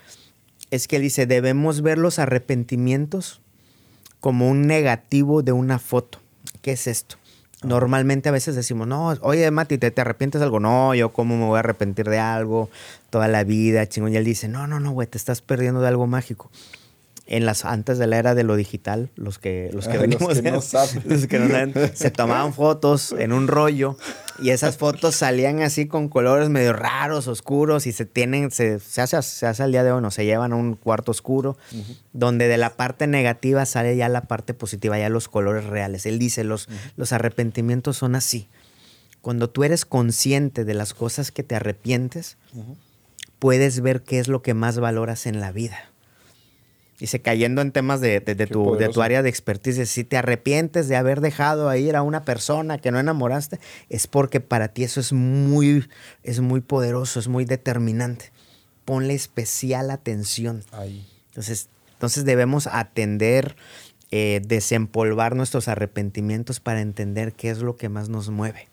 es que dice, debemos ver los arrepentimientos como un negativo de una foto. ¿Qué es esto? Normalmente a veces decimos, no, oye, Mati, ¿te, ¿te, arrepientes de algo? No, yo cómo me voy a arrepentir de algo toda la vida, chingón. Y él dice, no, no, no, güey, te estás perdiendo de algo mágico en las antes de la era de lo digital, los que los que venimos los que, no saben. los que no saben, se tomaban fotos en un rollo y esas fotos salían así con colores medio raros, oscuros y se tienen se, se hace se hace al día de hoy, no se llevan a un cuarto oscuro donde de la parte negativa sale ya la parte positiva, ya los colores reales. Él dice, los los arrepentimientos son así. Cuando tú eres consciente de las cosas que te arrepientes, puedes ver qué es lo que más valoras en la vida Dice, cayendo en temas de, tu, de tu área de expertise, si te arrepientes de haber dejado a ir a una persona que no enamoraste, es porque para ti eso es muy, es muy poderoso, es muy determinante. Ponle especial atención. Ahí. Entonces, entonces debemos atender, eh, desempolvar nuestros arrepentimientos para entender qué es lo que más nos mueve.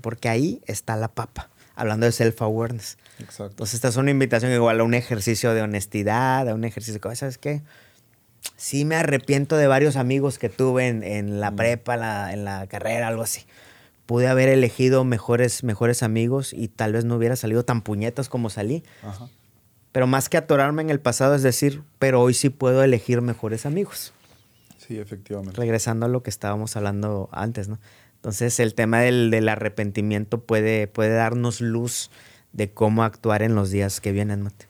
Porque ahí está la papa hablando de self-awareness. Exacto. Entonces, esta es una invitación igual a un ejercicio de honestidad, a un ejercicio de, ¿sabes qué? Sí me arrepiento de varios amigos que tuve en, la prepa, en la carrera, algo así. Pude haber elegido mejores, mejores amigos y tal vez no hubiera salido tan puñetas como salí. Pero más que atorarme en el pasado es decir, pero hoy sí puedo elegir mejores amigos. Sí, efectivamente. Regresando a lo que estábamos hablando antes, ¿no? Entonces el tema del, arrepentimiento puede, puede darnos luz de cómo actuar en los días que vienen, Mate.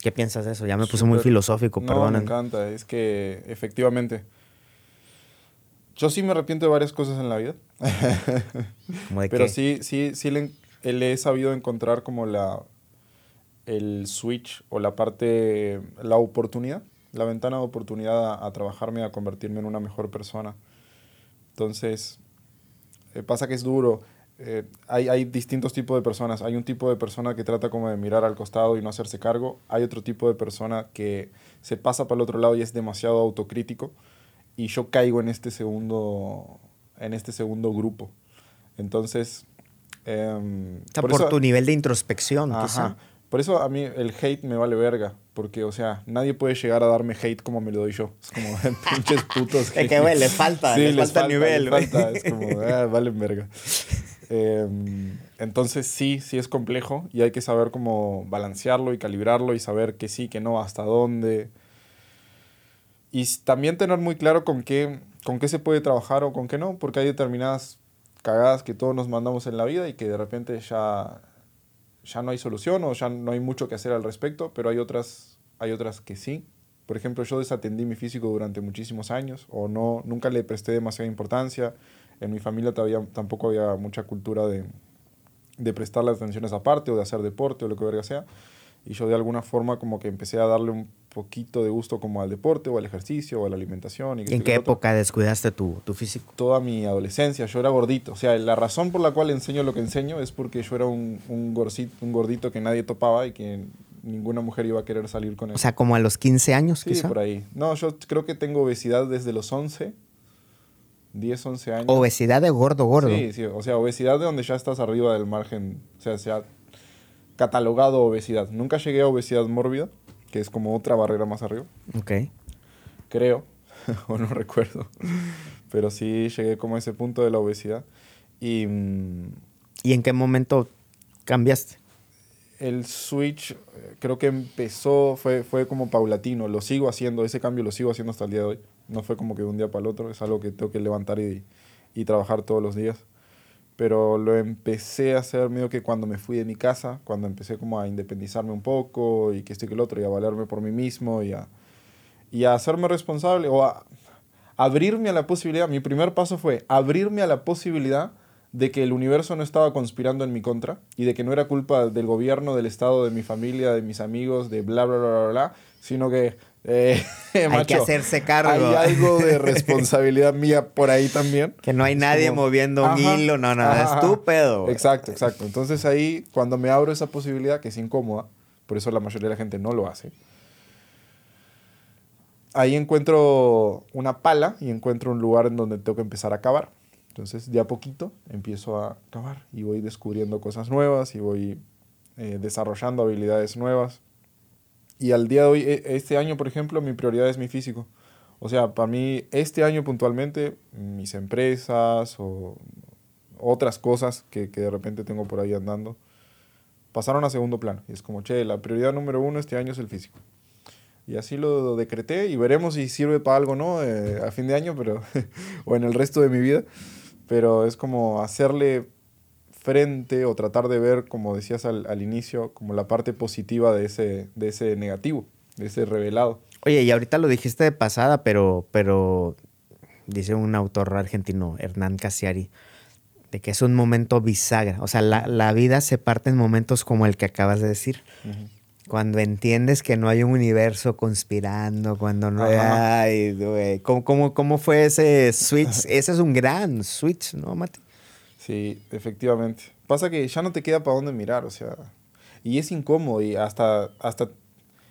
¿Qué piensas de eso? Ya me puse muy filosófico, perdón. me encanta. Es que efectivamente. Yo sí me arrepiento de varias cosas en la vida. Pero sí, sí, sí le, he sabido encontrar como la el switch o la parte, la oportunidad, la ventana de oportunidad a, a trabajarme, a convertirme en una mejor persona. Entonces, eh, pasa que es duro. Eh, hay, hay, distintos tipos de personas. Hay un tipo de persona que trata como de mirar al costado y no hacerse cargo. Hay otro tipo de persona que se pasa para el otro lado y es demasiado autocrítico. Y yo caigo en este segundo, en este segundo grupo. Entonces... Eh, por tu nivel de introspección. Ajá. Por eso a mí el hate me vale verga. Porque, o sea, nadie puede llegar a darme hate como me lo doy yo. Es como, pinches putos. Es que, güey, les falta, les, falta, nivel. Les falta, es como, ah, valen verga. Em, entonces, sí, sí es complejo y hay que saber cómo balancearlo y calibrarlo y saber que sí, que no, hasta dónde. Y también tener muy claro con qué, con qué se puede trabajar o con qué no, porque hay determinadas cagadas que todos nos mandamos en la vida y que de repente ya ya no hay solución o ya no hay mucho que hacer al respecto, pero hay otras, hay otras que sí. Por ejemplo, yo desatendí mi físico durante muchísimos años o no, nunca le presté demasiada importancia. En mi familia todavía tampoco había mucha cultura de, de prestarle atención a esa parte o de hacer deporte o lo que verga sea. Y yo de alguna forma como que empecé a darle un poquito de gusto como al deporte o al ejercicio o a la alimentación. ¿Y en qué época descuidaste tu, tu, físico? Toda mi adolescencia, yo era gordito. O sea, la razón por la cual enseño lo que enseño es porque yo era un, un, gordito, un gordito que nadie topaba y que ninguna mujer iba a querer salir con él. O sea, como a los 15 años, sí, por ahí. No, yo creo que tengo obesidad desde los 11, 10, 11 años. Obesidad de gordo, gordo. Sí, sí, o sea, obesidad de donde ya estás arriba del margen, o sea, se ha catalogado obesidad. Nunca llegué a obesidad mórbida, que es como otra barrera más arriba. Ok. Creo, o no recuerdo. Pero sí llegué como a ese punto de la obesidad. Y, mm, ¿Y en qué momento cambiaste? El switch eh, creo que empezó, fue, fue como paulatino, lo sigo haciendo, ese cambio lo sigo haciendo hasta el día de hoy. No fue como que de un día para el otro, es algo que tengo que levantar y, y trabajar todos los días pero lo empecé a hacer medio que cuando me fui de mi casa, cuando empecé como a independizarme un poco y que esto y que el otro, y a valerme por mí mismo y a, y a hacerme responsable o a abrirme a la posibilidad. Mi primer paso fue abrirme a la posibilidad de que el universo no estaba conspirando en mi contra y de que no era culpa del gobierno, del Estado, de mi familia, de mis amigos, de bla, bla, bla, bla, bla, sino que eh, hay que hacerse cargo. Hay algo de responsabilidad mía por ahí también. Que no hay nadie moviendo un hilo, no, no, es estúpido. Exacto, exacto. Entonces ahí, cuando me abro esa posibilidad, que es incómoda, por eso la mayoría de la gente no lo hace, ahí encuentro una pala y encuentro un lugar en donde tengo que empezar a cavar. Entonces, de a poquito empiezo a cavar y voy descubriendo cosas nuevas y voy eh, desarrollando habilidades nuevas y al día de hoy, e, este año, por ejemplo, mi prioridad es mi físico. O sea, para mí, este año puntualmente, mis empresas o otras cosas que, que de repente tengo por ahí andando, pasaron a segundo plano. Y es como, che, la prioridad número uno este año es el físico. Y así lo decreté y veremos si sirve para algo no eh, a fin de año pero o en el resto de mi vida. Pero es como hacerle frente o tratar de ver, como decías al, al, inicio, como la parte positiva de ese, de ese negativo, de ese revelado. Oye, y ahorita lo dijiste de pasada, pero, pero dice un autor argentino, Hernán Casiari, de que es un momento bisagra. O sea, la, la, vida se parte en momentos como el que acabas de decir. Cuando entiendes que no hay un universo conspirando, cuando no hay... Güey. ¿Cómo, cómo, fue ese switch? Ese es un gran switch, ¿no, Mati? Sí, efectivamente. Pasa que ya no te queda para dónde mirar, o sea... Y es incómodo y hasta, hasta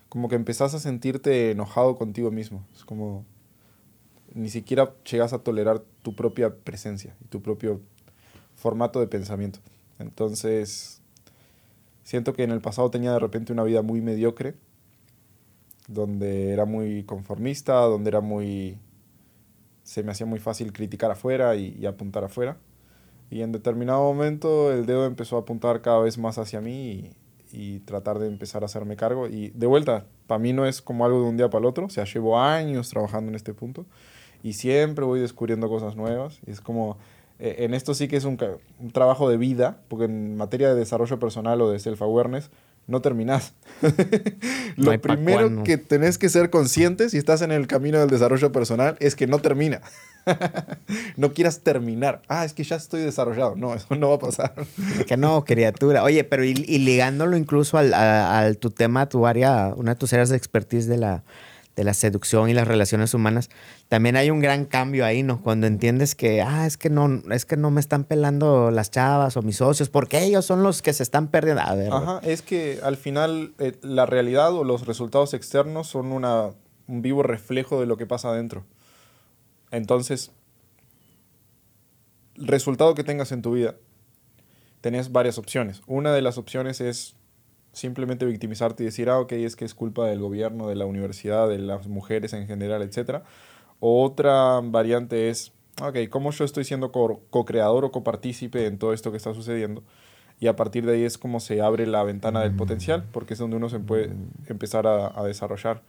como que empezás a sentirte enojado contigo mismo. Es como... Ni siquiera llegas a tolerar tu propia presencia y tu propio formato de pensamiento. Entonces Siento que en el pasado tenía de repente una vida muy mediocre, donde era muy conformista, donde era muy... se me hacía muy fácil criticar afuera y, apuntar afuera. Y en determinado momento el dedo empezó a apuntar cada vez más hacia mí y, tratar de empezar a hacerme cargo. Y de vuelta, para mí no es como algo de un día para el otro, o sea, llevo años trabajando en este punto y siempre voy descubriendo cosas nuevas. Y es como eh, en esto sí que es un, trabajo de vida, porque en materia de desarrollo personal o de self-awareness, no terminás. Lo primero que tenés que ser consciente si estás en el camino del desarrollo personal es que no termina. no quieras terminar. Ah, es que ya estoy desarrollado. No, eso no va a pasar. que no, criatura. Oye, pero y, ligándolo incluso al, a, tu tema, tu área, una de tus áreas de expertise de la, de la seducción y las relaciones humanas, también hay un gran cambio ahí, ¿no? Cuando entiendes que, ah, es que no, es que no me están pelando las chavas o mis socios, porque ellos son los que se están perdiendo. A. Ajá, es que al final eh, la realidad o los resultados externos son una, un vivo reflejo de lo que pasa adentro. Entonces, el resultado que tengas en tu vida, tenés varias opciones. Una de las opciones es simplemente victimizarte y decir, ah, ok, es que es culpa del gobierno, de la universidad, de las mujeres en general, etc. Otra variante es, ok, ¿cómo yo estoy siendo co-creador o copartícipe en todo esto que está sucediendo? Y a partir de ahí es como se abre la ventana del potencial, porque es donde uno se puede empezar a, desarrollar.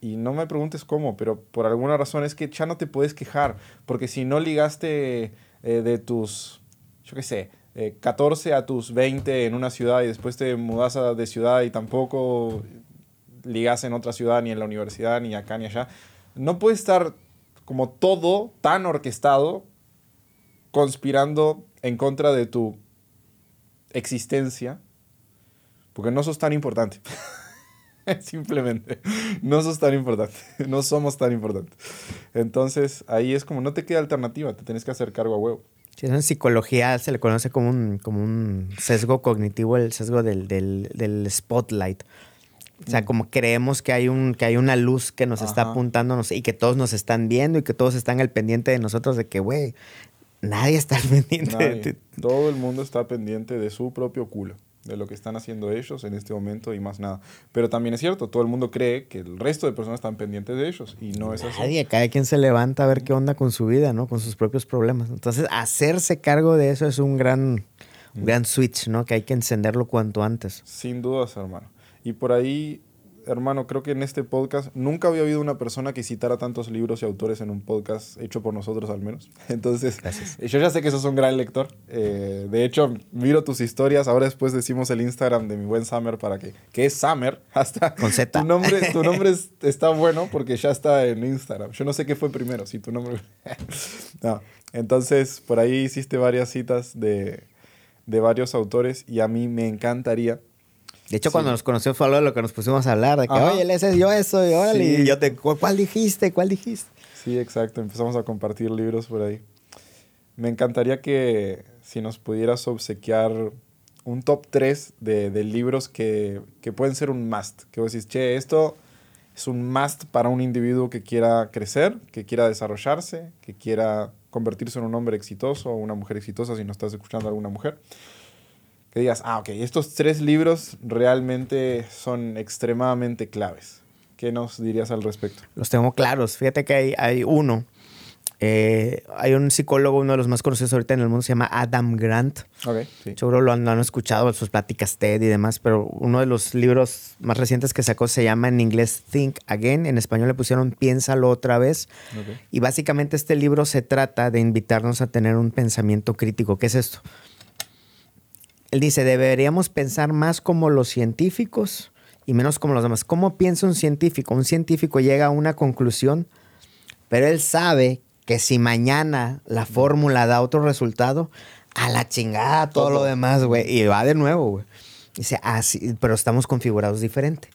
Y no me preguntes cómo, pero por alguna razón es que ya no te puedes quejar, porque si no ligaste eh, de tus, yo qué sé, 14 eh, a tus 20 en una ciudad y después te mudas de ciudad y tampoco ligas en otra ciudad, ni en la universidad, ni acá, ni allá. No puede estar como todo tan orquestado, conspirando en contra de tu existencia, porque no sos tan importante. Simplemente, no sos tan importante, no somos tan importantes. Entonces, ahí es como no te queda alternativa, te tienes que hacer cargo a huevo. Sí, en psicología se le conoce como un, como un sesgo cognitivo, el sesgo del, del, del spotlight. O sea, mm. como creemos que hay, un, que hay una luz que nos está apuntando y que todos nos están viendo y que todos están al pendiente de nosotros, de que, güey, nadie está al pendiente. Todo el mundo está pendiente de su propio culo de lo que están haciendo ellos en este momento y más nada. Pero también es cierto, todo el mundo cree que el resto de personas están pendientes de ellos y no es así. Nadie, cada quien se levanta a ver qué onda con su vida, ¿no? Con sus propios problemas. Entonces, hacerse cargo de eso es un gran, un gran switch, ¿no? Que hay que encenderlo cuanto antes. Sin dudas, hermano. Y por ahí hermano, creo que en este podcast nunca había habido una persona que citara tantos libros y autores en un podcast hecho por nosotros al menos. Entonces, yo ya sé que sos un gran lector. Eh, de hecho, miro tus historias. Ahora después decimos el Instagram de mi buen Summer para que, que es Summer. Hasta con Z. Tu nombre, tu nombre está bueno porque ya está en Instagram. Yo no sé qué fue primero, si tu nombre... no. Entonces, por ahí hiciste varias citas de, de varios autores y a mí me encantaría de hecho, cuando nos conocimos fue algo de lo que nos pusimos a hablar, de que, oye, ese yo eso, y órale, y yo te, ¿cuál dijiste? ¿Cuál dijiste? Sí, exacto, empezamos a compartir libros por ahí. Me encantaría que si nos pudieras obsequiar un top 3 de, de libros que, que, pueden ser un must, que vos decís, che, esto es un must para un individuo que quiera crecer, que quiera desarrollarse, que quiera convertirse en un hombre exitoso o una mujer exitosa si no estás escuchando a alguna mujer que digas, ah, ok, estos tres libros realmente son extremadamente claves. ¿Qué nos dirías al respecto? Los tengo claros. Fíjate que hay, hay uno. Eh, hay un psicólogo, uno de los más conocidos ahorita en el mundo, se llama Adam Grant. Okay, sí. Seguro lo han, escuchado, sus pláticas TED y demás, pero uno de los libros más recientes que sacó se llama en inglés Think Again, en español le pusieron Piénsalo otra vez. Y básicamente este libro se trata de invitarnos a tener un pensamiento crítico. ¿Qué es esto? Él dice, deberíamos pensar más como los científicos y menos como los demás. ¿Cómo piensa un científico? Un científico llega a una conclusión, pero él sabe que si mañana la fórmula da otro resultado, a la chingada todo, lo demás, güey. Y va de nuevo, güey. Dice, así, pero estamos configurados diferente.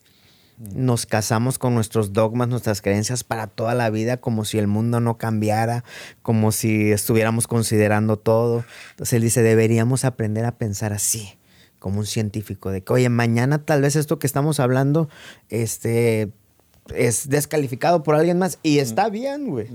Nos casamos con nuestros dogmas, nuestras creencias para toda la vida, como si el mundo no cambiara, como si estuviéramos considerando todo. Entonces él dice, deberíamos aprender a pensar así, como un científico, de que, oye, mañana tal vez esto que estamos hablando, este, es descalificado por alguien más y está bien, güey.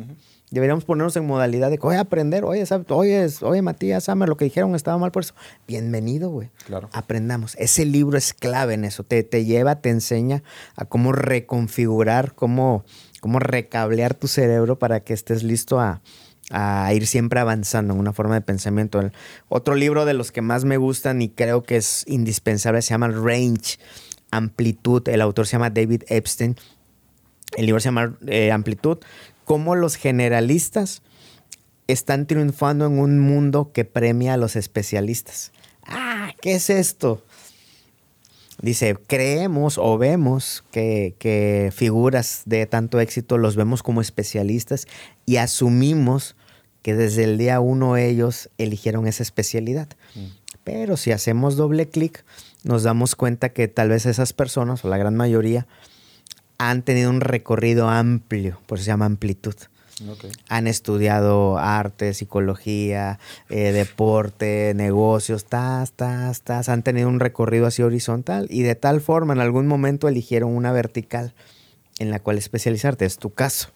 Deberíamos ponernos en modalidad de, oye, aprender, oye, oye, oye, Matías, Samer, lo que dijeron estaba mal por eso. Bienvenido, güey. Claro. Aprendamos. Ese libro es clave en eso. Te, te lleva, te enseña a cómo reconfigurar, cómo, cómo recablear tu cerebro para que estés listo a, a ir siempre avanzando en una forma de pensamiento. otro libro de los que más me gustan y creo que es indispensable se llama Range, Amplitud. El autor se llama David Epstein. El libro se llama eh, Amplitud cómo los generalistas están triunfando en un mundo que premia a los especialistas. Ah, ¿qué es esto? Dice, creemos o vemos que, que, figuras de tanto éxito los vemos como especialistas y asumimos que desde el día uno ellos eligieron esa especialidad. Mm. Pero si hacemos doble clic, nos damos cuenta que tal vez esas personas, o la gran mayoría, han tenido un recorrido amplio, por eso se llama amplitud. Han estudiado arte, psicología, eh, deporte, negocios, tas, tas, tas. Han tenido un recorrido así horizontal y de tal forma en algún momento eligieron una vertical en la cual especializarte. Es tu caso.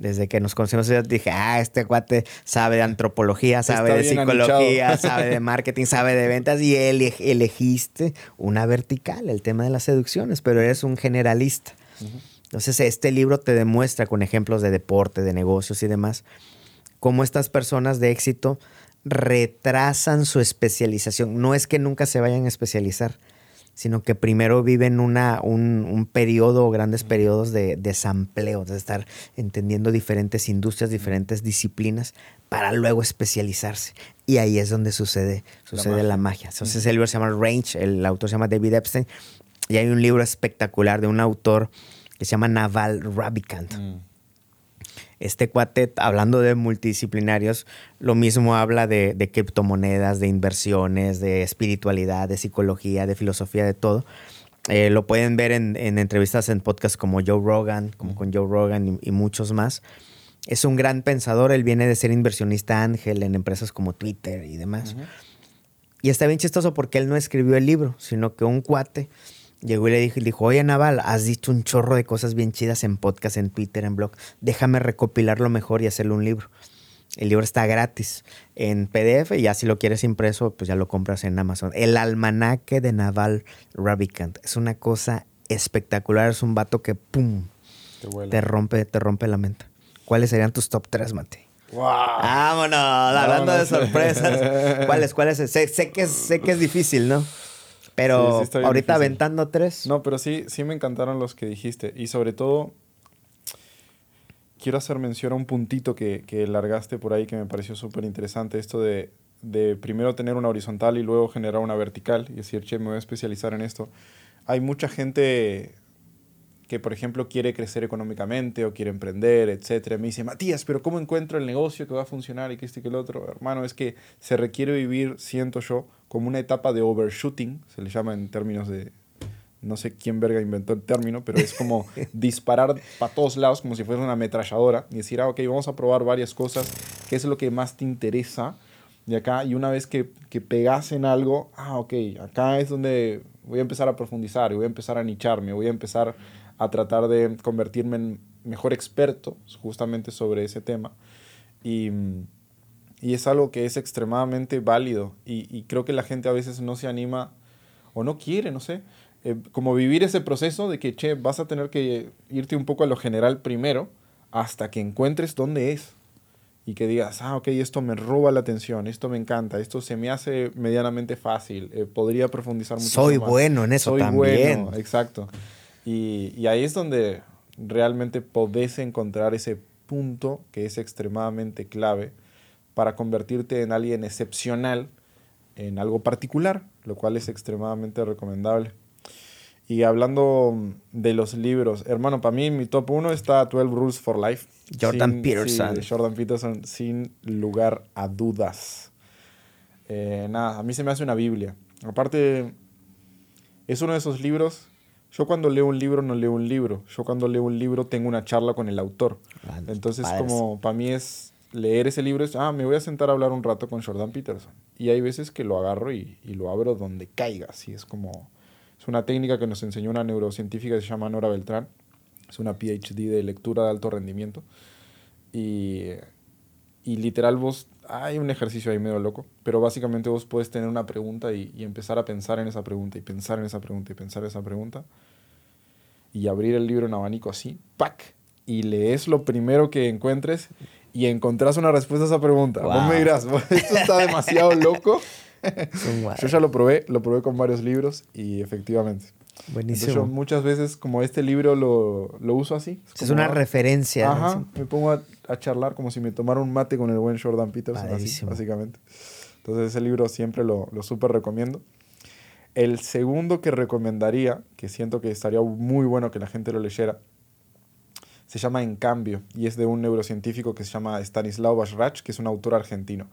Desde que nos conocimos, yo dije, ah, este cuate sabe de antropología, sabe de psicología, sabe de marketing, sabe de ventas y elegiste una vertical, el tema de las seducciones, pero eres un generalista. Entonces, este libro te demuestra con ejemplos de deporte, de negocios y demás, cómo estas personas de éxito retrasan su especialización. No es que nunca se vayan a especializar, sino que primero viven una, un, un periodo o grandes periodos de desampleo, de estar entendiendo diferentes industrias, diferentes disciplinas, para luego especializarse. Y ahí es donde sucede, sucede la magia. Entonces el libro se llama Range, el autor se llama David Epstein, y hay un libro espectacular de un autor que se llama Naval Ravikant. Mm este cuate, hablando de multidisciplinarios, lo mismo habla de, criptomonedas, de inversiones, de espiritualidad, de psicología, de filosofía, de todo. Eh, lo pueden ver en, entrevistas en podcasts como Joe Rogan, como con Joe Rogan y, muchos más. Es un gran pensador, él viene de ser inversionista ángel en empresas como Twitter y demás. Y está bien chistoso porque él no escribió el libro, sino que un cuate Llegó y le dijo, dijo, oye Naval, has dicho un chorro de cosas bien chidas en podcast, en Twitter, en blog. Déjame recopilarlo mejor y hacerle un libro. El libro está gratis en PDF y ya si lo quieres impreso, pues ya lo compras en Amazon. El almanaque de Naval Ravikant. Es una cosa espectacular. Es un vato que, ¡pum! Te, rompe, te rompe la mente. ¿Cuáles serían tus top 3, Mate? Wow. Vámonos, hablando de sorpresas. ¿Cuáles, cuáles? Sé, sé, que sé que es difícil, ¿no? Pero ahorita aventando tres. No, pero sí, sí me encantaron los que dijiste. Y sobre todo, quiero hacer mención a un puntito que, que largaste por ahí que me pareció súper interesante. Esto de, de, primero tener una horizontal y luego generar una vertical. Y decir, che, me voy a especializar en esto. Hay mucha gente que, por ejemplo, quiere crecer económicamente o quiere emprender, etcétera, me dice, Matías, pero ¿cómo encuentro el negocio que va a funcionar y que este y que el otro? Hermano, es que se requiere vivir, siento yo, como una etapa de overshooting, se le llama en términos de, no sé quién verga inventó el término, pero es como disparar para todos lados como si fuera una ametralladora y decir, ah, ok, vamos a probar varias cosas, qué es lo que más te interesa de acá y una vez que, que pegas en algo, ah, ok, acá es donde voy a empezar a profundizar y voy a empezar a nicharme, voy a empezar a tratar de convertirme en mejor experto justamente sobre ese tema. Y, y es algo que es extremadamente válido y, y, creo que la gente a veces no se anima o no quiere, no sé, eh, como vivir ese proceso de que, che, vas a tener que irte un poco a lo general primero hasta que encuentres dónde es y que digas, ah, ok, esto me roba la atención, esto me encanta, esto se me hace medianamente fácil, eh, podría profundizar mucho Soy bueno en eso Soy también. Bueno, exacto. Y, ahí es donde realmente podés encontrar ese punto que es extremadamente clave para convertirte en alguien excepcional en algo particular, lo cual es extremadamente recomendable. Y hablando de los libros, hermano, para mí mi top 1 está 12 Rules for Life. Jordan Peterson. Jordan Peterson, sin lugar a dudas. Eh, nada, a mí se me hace una Biblia. Aparte, es uno de esos libros. Yo cuando leo un libro no leo un libro. Yo cuando leo un libro tengo una charla con el autor. Ah, Entonces, como para mí es leer ese libro, es, ah, me voy a sentar a hablar un rato con Jordan Peterson. Y hay veces que lo agarro y, y lo abro donde caiga. Así es como, es una técnica que nos enseñó una neurocientífica que se llama Nora Beltrán. Es una PhD de lectura de alto rendimiento. Y, y literal vos, hay un ejercicio ahí medio loco, pero básicamente vos puedes tener una pregunta y, y empezar a pensar en esa pregunta y pensar en esa pregunta y pensar en esa pregunta y abrir el libro en abanico así, ¡pac! Y lees lo primero que encuentres y encontrás una respuesta a esa pregunta. Vos Wow. me dirás, esto está demasiado loco. Yo ya lo probé, lo probé con varios libros y efectivamente. Entonces Buenísimo. yo muchas veces como este libro lo, lo uso así. es como- una referencia. Ajá, me pongo a, a charlar como si me tomara un mate con el buen Jordan Peterson, así, básicamente. Entonces ese libro siempre lo, lo súper recomiendo. El segundo que recomendaría, que siento que estaría muy bueno que la gente lo leyera, se llama En Cambio y es de un neurocientífico que se llama Stanislav Basrach, que es un autor argentino.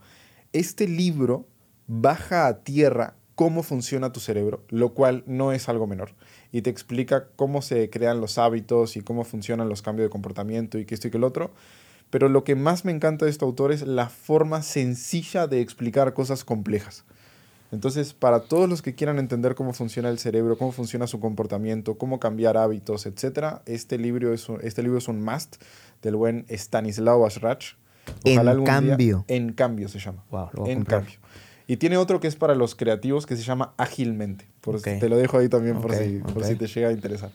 Este libro baja a tierra cómo funciona tu cerebro, lo cual no es algo menor, y te explica cómo se crean los hábitos y cómo funcionan los cambios de comportamiento y que esto y que el otro. Pero lo que más me encanta de este autor es la forma sencilla de explicar cosas complejas. Entonces, para todos los que quieran entender cómo funciona el cerebro, cómo funciona su comportamiento, cómo cambiar hábitos, etc., este libro es un, este libro es un must del buen Stanislav Basrach. En algún día- cambio. en cambio se llama. Wow, lo voy a en comprar. cambio. Y tiene otro que es para los creativos que se llama Ágilmente. Por Ok. Te lo dejo ahí también por, Ok, si, por ok. si te llega a interesar.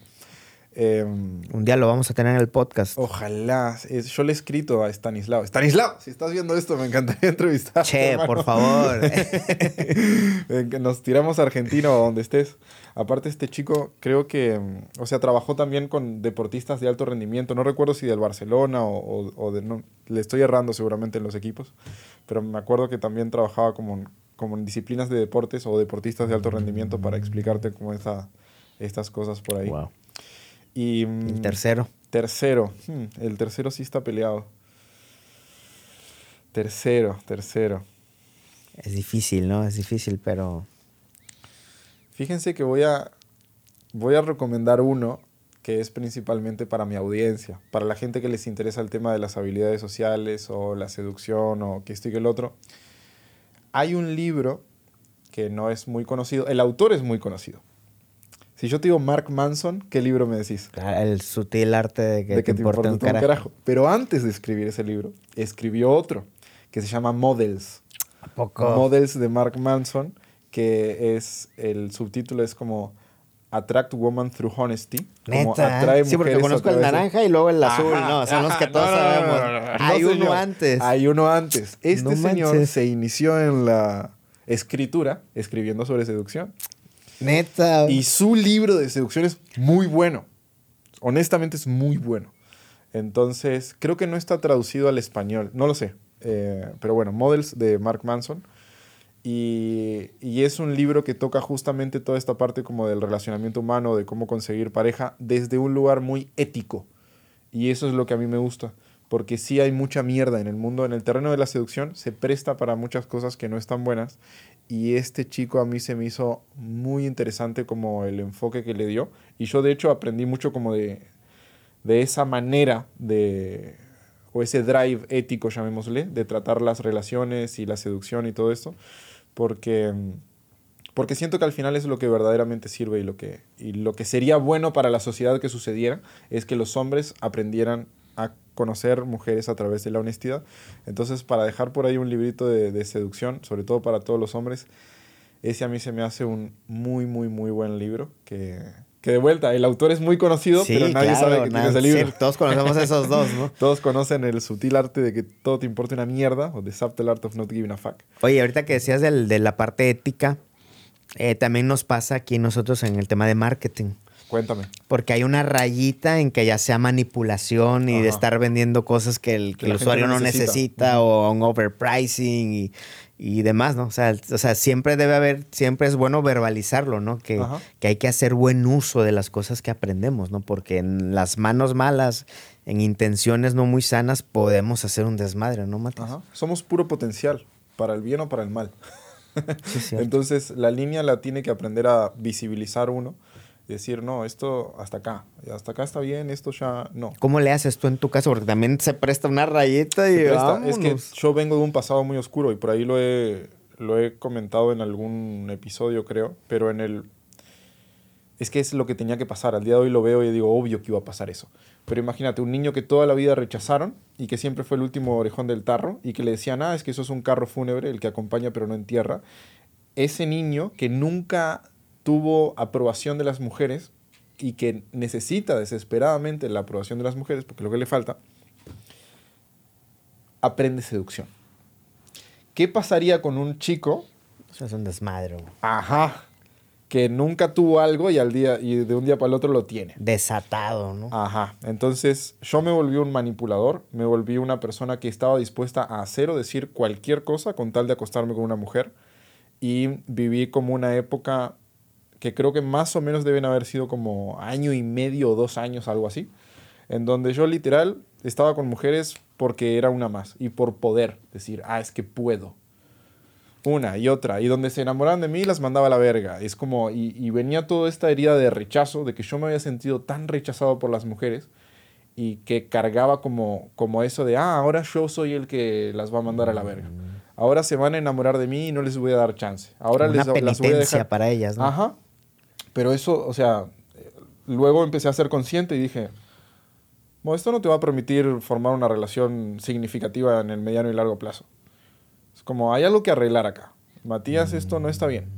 Em, Un día lo vamos a tener en el podcast. Ojalá. Es- yo le he escrito a Stanislao. Stanislao, si estás viendo esto, me encantaría entrevistar. che, por favor. Nos tiramos a Argentina o a donde estés. Aparte, este chico creo que, o sea, trabajó también con deportistas de alto rendimiento. No recuerdo si del Barcelona o, o- o de... No, le estoy errando seguramente en los equipos. Pero me acuerdo que también trabajaba como, como en disciplinas de deportes o deportistas de alto rendimiento para explicarte cómo está estas cosas por ahí. wow. Y El mm, tercero. Tercero. Hmm, el tercero sí está peleado. Tercero, tercero. Es difícil, ¿no? Es difícil, pero. Fíjense que voy a, voy a recomendar uno que es principalmente para mi audiencia, para la gente que les interesa el tema de las habilidades sociales o la seducción o que esto y que el otro. Hay un libro que no es muy conocido, el autor es muy conocido. Si yo te digo Mark Manson, ¿qué libro me decís? ah, El sutil arte de que, de te, importa un carajo. Pero antes de escribir ese libro, escribió otro que se llama Models. ¿A poco? Models de Mark Manson, que es el subtítulo es como Attract Woman Through Honesty. Como Neta. atrae Sí, porque conozco el naranja y luego el azul, Ajá, ¿no? Son los que ajá, todos no, sabemos. no, no, no, Hay no, uno señor. antes. Hay uno antes. Este señor manches. se inició en la escritura, escribiendo sobre seducción. Neta. Y su libro de seducción es muy bueno. Honestamente es muy bueno. Entonces, creo que no está traducido al español. No lo sé. Eh, pero bueno, Models de Mark Manson. Y, y es un libro que toca justamente toda esta parte como del relacionamiento humano, de cómo conseguir pareja desde un lugar muy ético. Y eso es lo que a mí me gusta. Porque sí hay mucha mierda en el mundo. En el terreno de la seducción se presta para muchas cosas que no están buenas. Y este chico a mí se me hizo muy interesante como el enfoque que le dio. Y yo de hecho aprendí mucho como de, de esa manera de, o ese drive ético, llamémosle, de tratar las relaciones y la seducción y todo esto. Porque, porque siento que al final es lo que verdaderamente sirve y lo que, y lo que sería bueno para la sociedad que sucediera es que los hombres aprendieran a conocer mujeres a través de la honestidad. Entonces, para dejar por ahí un librito de, de seducción, sobre todo para todos los hombres, ese a mí se me hace un muy, muy, muy buen libro. Que, que de vuelta, el autor es muy conocido, Sí, pero nadie claro, sabe que nada, tiene ese libro. sí, todos conocemos esos dos, ¿no? Todos conocen el sutil arte de que todo te importa una mierda, o The Subtle Art of Not Giving a Fuck. Oye, ahorita que decías del- de la parte ética, eh, también nos pasa aquí nosotros en el tema de marketing. Cuéntame. Porque hay una rayita en que ya sea manipulación y de estar vendiendo cosas que el, que el usuario no necesita. o un overpricing y, y demás, ¿no? O sea, o sea, siempre debe haber, siempre es bueno verbalizarlo, ¿no? Que, que hay que hacer buen uso de las cosas que aprendemos, ¿no? Porque en las manos malas, en intenciones no muy sanas, podemos hacer un desmadre, ¿no, Matías? Ajá. Somos puro potencial, para el bien o para el mal. Entonces la línea la tiene que aprender a visibilizar uno. Decir, no, esto hasta acá, hasta acá está bien, esto ya no. ¿Cómo le haces tú en tu caso? Porque también se presta una rayita y Es que yo vengo de un pasado muy oscuro y por ahí lo he, lo he comentado en algún episodio, creo, pero en el es que es lo que tenía que pasar. Al día de hoy lo veo y digo, obvio que iba a pasar eso. Pero imagínate, un niño que toda la vida rechazaron y que siempre fue el último orejón del tarro y que le decían, ah, es que eso es un carro fúnebre, el que acompaña pero no entierra. Ese niño que nunca tuvo aprobación de las mujeres y que necesita desesperadamente la aprobación de las mujeres, porque lo que le falta, aprende seducción. ¿Qué pasaría con un chico? Eso es un desmadre. Ajá que nunca tuvo algo y al día y de un día para el otro lo tiene. Desatado, ¿no? Ajá. Entonces, yo me volví un manipulador, me volví una persona que estaba dispuesta a hacer o decir cualquier cosa con tal de acostarme con una mujer y viví como una época que creo que más o menos deben haber sido como año y medio o dos años, algo así, en donde yo literal estaba con mujeres porque era una más y por poder decir, ah, es que puedo una y otra, y donde se enamoraban de mí las mandaba a la verga. Es como, y, venía toda esta herida de rechazo, de que yo me había sentido tan rechazado por las mujeres y que cargaba como, como eso de, ah, ahora yo soy el que las va a mandar a la verga. Ahora se van a enamorar de mí y no les voy a dar chance. Ahora Una les las voy a dejar. para ellas, ¿no? Ajá. Pero eso, o sea, luego empecé a ser consciente y dije, bueno, esto no te va a permitir formar una relación significativa en el mediano y largo plazo. Es como, hay algo que arreglar acá. Matías, esto no está bien.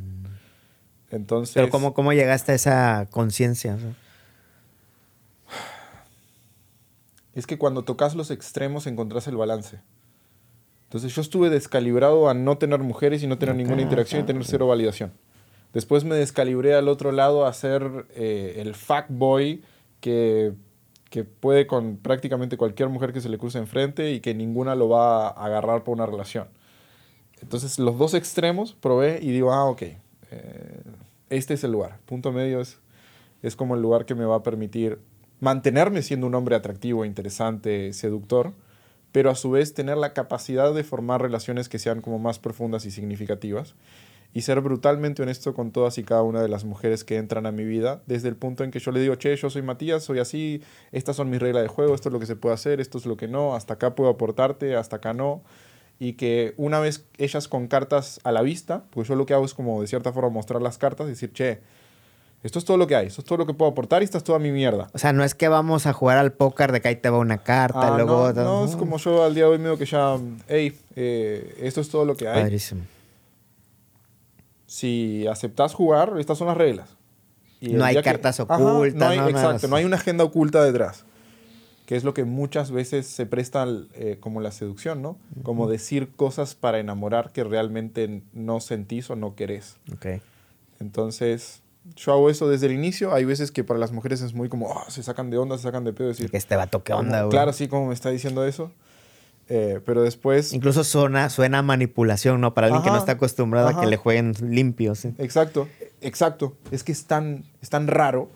Entonces... Pero ¿cómo, cómo llegaste a esa conciencia? Es que cuando tocas los extremos encontrás el balance. Entonces yo estuve descalibrado a no tener mujeres y no tener ninguna interacción y tener cero validación. Después me descalibré al otro lado a ser eh, el fuckboy que, que puede con prácticamente cualquier mujer que se le cruce enfrente y que ninguna lo va a agarrar por una relación. Entonces, los dos extremos probé y digo, ah, ok, eh, este es el lugar. Punto medio es, es como el lugar que me va a permitir mantenerme siendo un hombre atractivo, interesante, seductor, pero a su vez tener la capacidad de formar relaciones que sean como más profundas y significativas y ser brutalmente honesto con todas y cada una de las mujeres que entran a mi vida, desde el punto en que yo le digo, che, yo soy Matías, soy así, estas son mis reglas de juego, esto es lo que se puede hacer, esto es lo que no, hasta acá puedo aportarte, hasta acá no y que una vez ellas con cartas a la vista, pues yo lo que hago es como de cierta forma mostrar las cartas y decir, che, esto es todo lo que hay, esto es todo lo que puedo aportar y esta es toda mi mierda. O sea, no es que vamos a jugar al póker de que ahí te va una carta, ah, luego... No, no, es como yo al día de hoy me digo que ya, hey, eh, esto es todo lo que hay. Padrísimo. Si aceptas jugar, estas son las reglas. no hay cartas ocultas. no hay, exacto, no hay una agenda oculta detrás que es lo que muchas veces se presta eh, como la seducción, ¿no? Como decir cosas para enamorar que realmente no sentís o no querés. Okay. Entonces, yo hago eso desde el inicio. Hay veces que para las mujeres es muy como, oh, se sacan de onda, se sacan de pedo. Decir, que este vato, ¿qué onda, güey? Claro, sí, como me está diciendo eso. Eh, pero después... Incluso suena, suena manipulación, ¿no? Para alguien que no está acostumbrado a que le jueguen limpios. ¿sí? Exacto, exacto. Es que es tan, es tan raro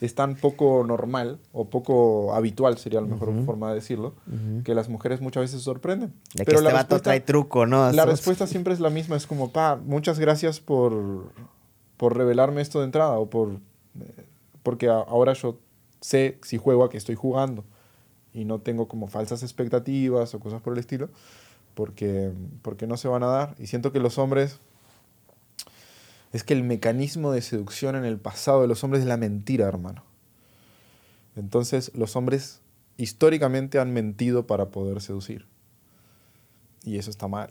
es tan poco normal o poco habitual, sería la mejor forma de decirlo, que las mujeres muchas veces sorprenden. De Pero que este vato trae truco, ¿no? La respuesta siempre es la misma, es como, pa, muchas gracias por, por revelarme esto de entrada o por... Eh, porque ahora yo sé si juego a que estoy jugando y no tengo como falsas expectativas o cosas por el estilo, porque, porque no se van a dar. Y siento que los hombres es que el mecanismo de seducción en el pasado de los hombres es la mentira, hermano. Entonces los hombres históricamente han mentido para poder seducir. Y eso está mal.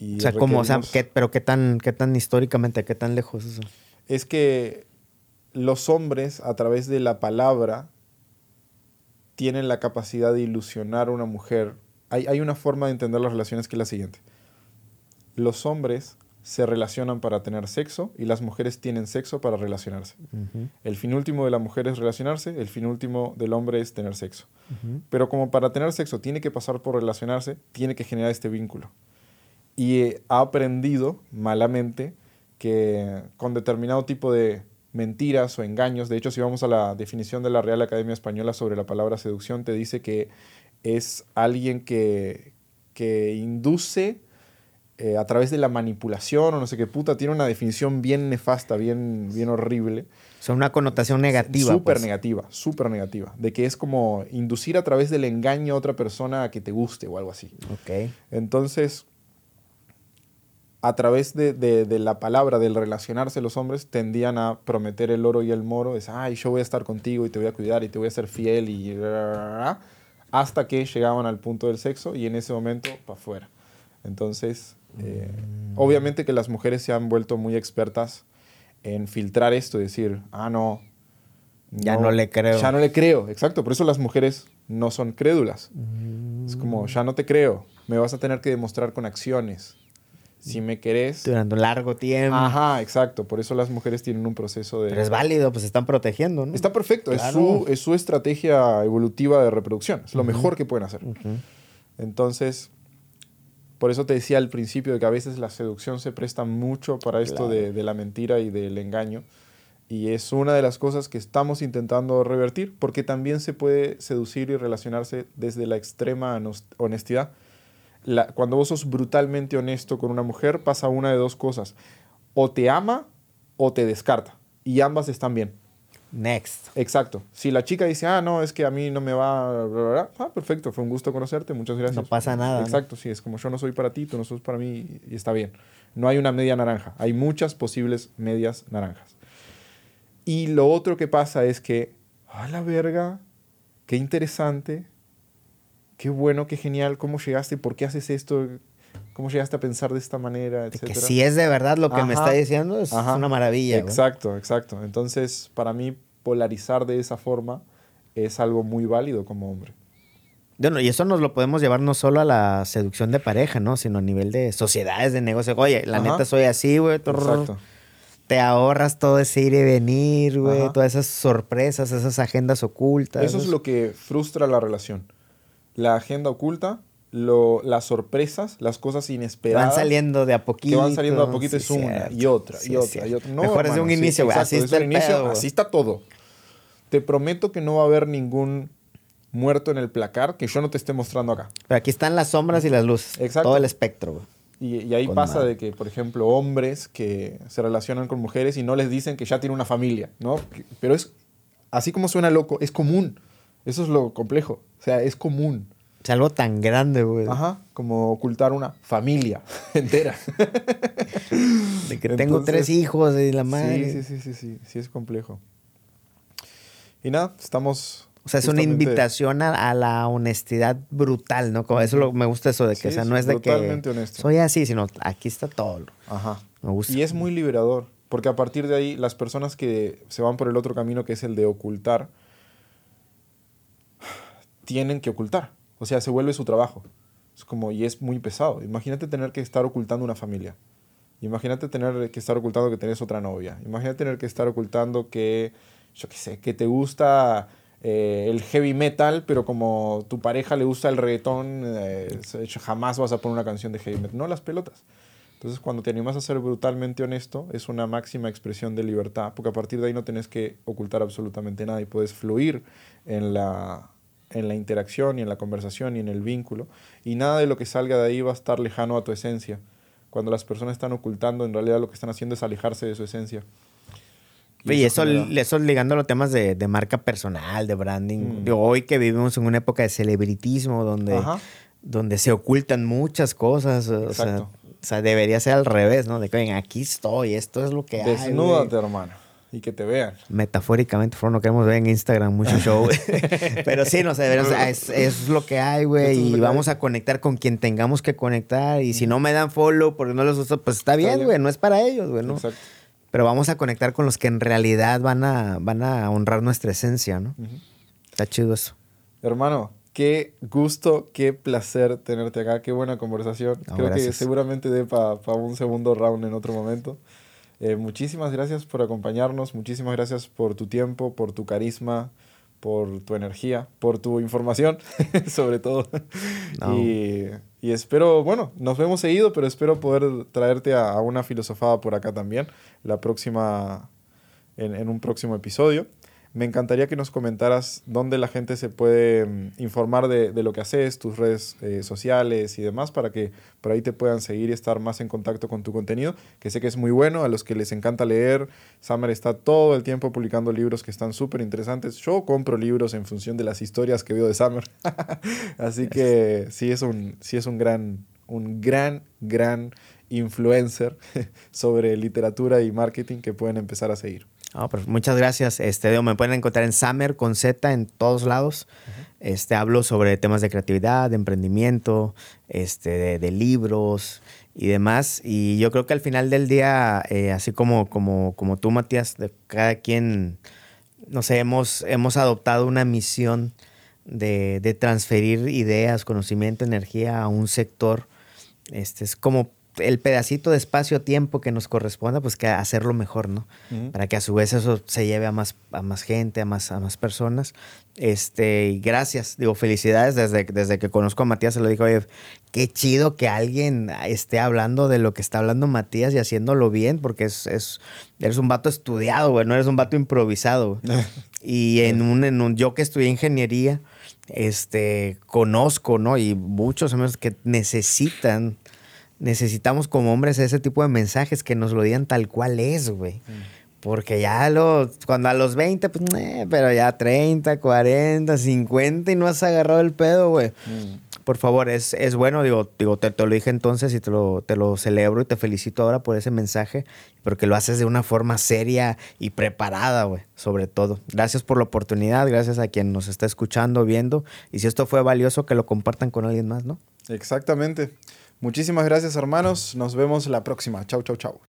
o sea, ¿cómo? O sea, pero qué tan, qué tan históricamente, qué tan lejos eso? Es que los hombres, a través de la palabra, tienen la capacidad de ilusionar a una mujer. Hay, hay una forma de entender las relaciones que es la siguiente. Los hombres se relacionan para tener sexo y las mujeres tienen sexo para relacionarse. El fin último de la mujer es relacionarse, el fin último del hombre es tener sexo. Pero como para tener sexo tiene que pasar por relacionarse, tiene que generar este vínculo. Y ha aprendido malamente que con determinado tipo de mentiras o engaños, de hecho si vamos a la definición de la Real Academia Española sobre la palabra seducción, te dice que es alguien que, que induce eh, a través de la manipulación o no sé qué puta, tiene una definición bien nefasta, bien, bien horrible. Son una connotación negativa. Súper pues. negativa, súper negativa. De que es como inducir a través del engaño a otra persona a que te guste o algo así. Ok. Entonces, a través de, de- de la palabra, del relacionarse los hombres, tendían a prometer el oro y el moro. Es, ay, yo voy a estar contigo y te voy a cuidar y te voy a ser fiel y... Hasta que llegaban al punto del sexo y en ese momento, para afuera. Entonces, eh, obviamente que las mujeres se han vuelto muy expertas en filtrar esto, decir, ah, no. Ya no le creo. Ya no le creo, exacto. Por eso las mujeres no son crédulas. Es como, ya no te creo. Me vas a tener que demostrar con acciones. Si me querés. Durante un largo tiempo. Ajá, exacto. Por eso las mujeres tienen un proceso de. Pero es válido, pues se están protegiendo, ¿no? Está perfecto. Es, Claro. su, es su estrategia evolutiva de reproducción. Es lo mejor que pueden hacer. Ujú. Entonces, por eso te decía al principio de que a veces la seducción se presta mucho para esto Claro. de, de la mentira y del engaño. Y es una de las cosas que estamos intentando revertir, porque también se puede seducir y relacionarse desde la extrema honestidad. La- cuando vos sos brutalmente honesto con una mujer, pasa una de dos cosas. O te ama o te descarta. Y ambas están bien. Next. Exacto. Si la chica dice, ah, no, es que a mí no me va, bla, bla, bla", ah, perfecto, fue un gusto conocerte, muchas gracias. No pasa nada, ¿no? Exacto, sí, es como yo no soy para ti, tú no sos para mí y está bien. No hay una media naranja, hay muchas posibles medias naranjas. Y lo otro que pasa es que, a la verga, qué interesante, qué bueno, qué genial, cómo llegaste, por qué haces esto, cómo llegaste a pensar de esta manera, De que si es de verdad lo que me está diciendo, es Ajá. una maravilla. güey. Exacto, exacto. Entonces, para mí, polarizar de esa forma es algo muy válido como hombre. Bueno, y eso nos lo podemos llevar no solo a la seducción de pareja, ¿no? Sino a nivel de sociedades, de negocio. Oye, la Ajá. neta soy así, güey. Exacto. Te ahorras todo ese ir y venir, güey. Todas esas sorpresas, esas agendas ocultas. Eso es lo que frustra la relación. La agenda oculta, lo, las sorpresas, las cosas que inesperadas. van saliendo de a que poquito. van saliendo a poquito Sí, es una cierto. y otra Sí, y otra y otra. No, Mejor hermano, un inicio, güey. Así está un el inicio, pedo, güey. así está todo. Te prometo que no va a haber ningún muerto en el placar que yo no te esté mostrando acá. Pero aquí están las sombras y las luces. Exacto. Todo el espectro, güey. Y, y ahí Con pasa madre. de que, por ejemplo, hombres que se relacionan con mujeres y no les dicen que ya tiene una familia, ¿no? Que- Pero es, así como suena loco, es común. Eso es lo complejo. O sea, es común. Es algo tan grande, güey. Ajá, como ocultar una familia entera. De que tengo Entonces, tres hijos y la madre. Sí, sí, sí, sí, sí, sí es complejo. Y nada, estamos... O sea, es una invitación a, a la honestidad brutal, ¿no? Como eso lo- me gusta eso de que, Sí, o sea, es no es de que honesto. soy así, sino aquí está todo. Ajá. Me gusta. Y es muy liberador, porque a partir de ahí las personas que se van por el otro camino, que es el de ocultar, tienen que ocultar. O sea, se vuelve su trabajo. Es como, y es muy pesado. Imagínate tener que estar ocultando una familia. Imagínate tener que estar ocultando que tenés otra novia. Imagínate tener que estar ocultando que, yo qué sé, que te gusta eh, el heavy metal, pero como tu pareja le gusta el reggaetón, eh, jamás vas a poner una canción de heavy metal. No las pelotas. Entonces, cuando te animas a ser brutalmente honesto, es una máxima expresión de libertad, porque a partir de ahí no tenés que ocultar absolutamente nada y puedes fluir en la, en la interacción y en la conversación y en el vínculo. Y nada de lo que salga de ahí va a estar lejano a tu esencia. Cuando las personas están ocultando, en realidad lo que están haciendo es alejarse de su esencia. Y eso, genera- eso ligando a los temas de, de marca personal, de branding. Mm. Digo, hoy que vivimos en una época de celebritismo donde, Ajá. donde se ocultan muchas cosas. O sea, o sea, debería ser al revés, ¿no? De que, "Oigan, aquí estoy, esto es lo que hay. Desnúdate, güey". hermano. Y que te vean. Metafóricamente, por no queremos ver en Instagram mucho show. Pero sí, no sé, es, es lo que hay, güey. Y que vamos a conectar con quien tengamos que conectar. Y si no me dan follow porque no les gusta, pues está bien, güey. No es para ellos, güey, ¿no? Exacto. Pero vamos a conectar con los que en realidad van a, van a honrar nuestra esencia, ¿no? Ujú. Está chido eso. Hermano, qué gusto, qué placer tenerte acá, qué buena conversación. No, Creo que gracias. seguramente dé para un segundo round en otro momento. Eh, muchísimas gracias por acompañarnos, muchísimas gracias por tu tiempo, por tu carisma, por tu energía, por tu información, sobre todo. No. Y, y espero, bueno, nos vemos seguido, pero espero poder traerte a, a una filosofada por acá también, la próxima, en, en un próximo episodio. Me encantaría que nos comentaras dónde la gente se puede mm, informar de, de, lo que haces, tus redes eh, sociales y demás, para que por ahí te puedan seguir y estar más en contacto con tu contenido, que sé que es muy bueno, a los que les encanta leer. Summer está todo el tiempo publicando libros que están súper interesantes. Yo compro libros en función de las historias que veo de Summer. Así que sí es un, sí es un gran, un gran, gran influencer sobre literatura y marketing que pueden empezar a seguir. Oh, pues muchas gracias. Este, me pueden encontrar en Summer con Z en todos lados. Este, hablo sobre temas de creatividad, de emprendimiento, este, de, libros y demás. Y yo creo que al final del día, eh, así como, como, como tú, Matías, de cada quien, no sé, hemos, hemos adoptado una misión de, de transferir ideas, conocimiento, energía a un sector. Este, es como el pedacito de espacio-tiempo que nos corresponda, pues que hacerlo mejor, ¿no? Para que a su vez eso se lleve a más, a más gente, a más, a más personas. Este, y gracias, digo, felicidades desde, desde que conozco a Matías, se lo dijo, oye, qué chido que alguien esté hablando de lo que está hablando Matías y haciéndolo bien, porque es, es eres un vato estudiado, güey, no eres un vato improvisado. y en un, en un, yo que estudié ingeniería, este, conozco, ¿no? Y muchos amigos que necesitan necesitamos como hombres ese tipo de mensajes que nos lo digan tal cual es, güey. Mm. Porque ya lo, cuando a los 20, pues, eh, pero ya 30, 40, 50 y no has agarrado el pedo, güey. Mm. Por favor, es, es bueno, digo, digo te, te, lo dije entonces y te lo, te lo celebro y te felicito ahora por ese mensaje, porque lo haces de una forma seria y preparada, güey, sobre todo. Gracias por la oportunidad, gracias a quien nos está escuchando, viendo, y si esto fue valioso, que lo compartan con alguien más, ¿no? Exactamente. Muchísimas gracias hermanos, nos vemos la próxima. Chau, chau, chau.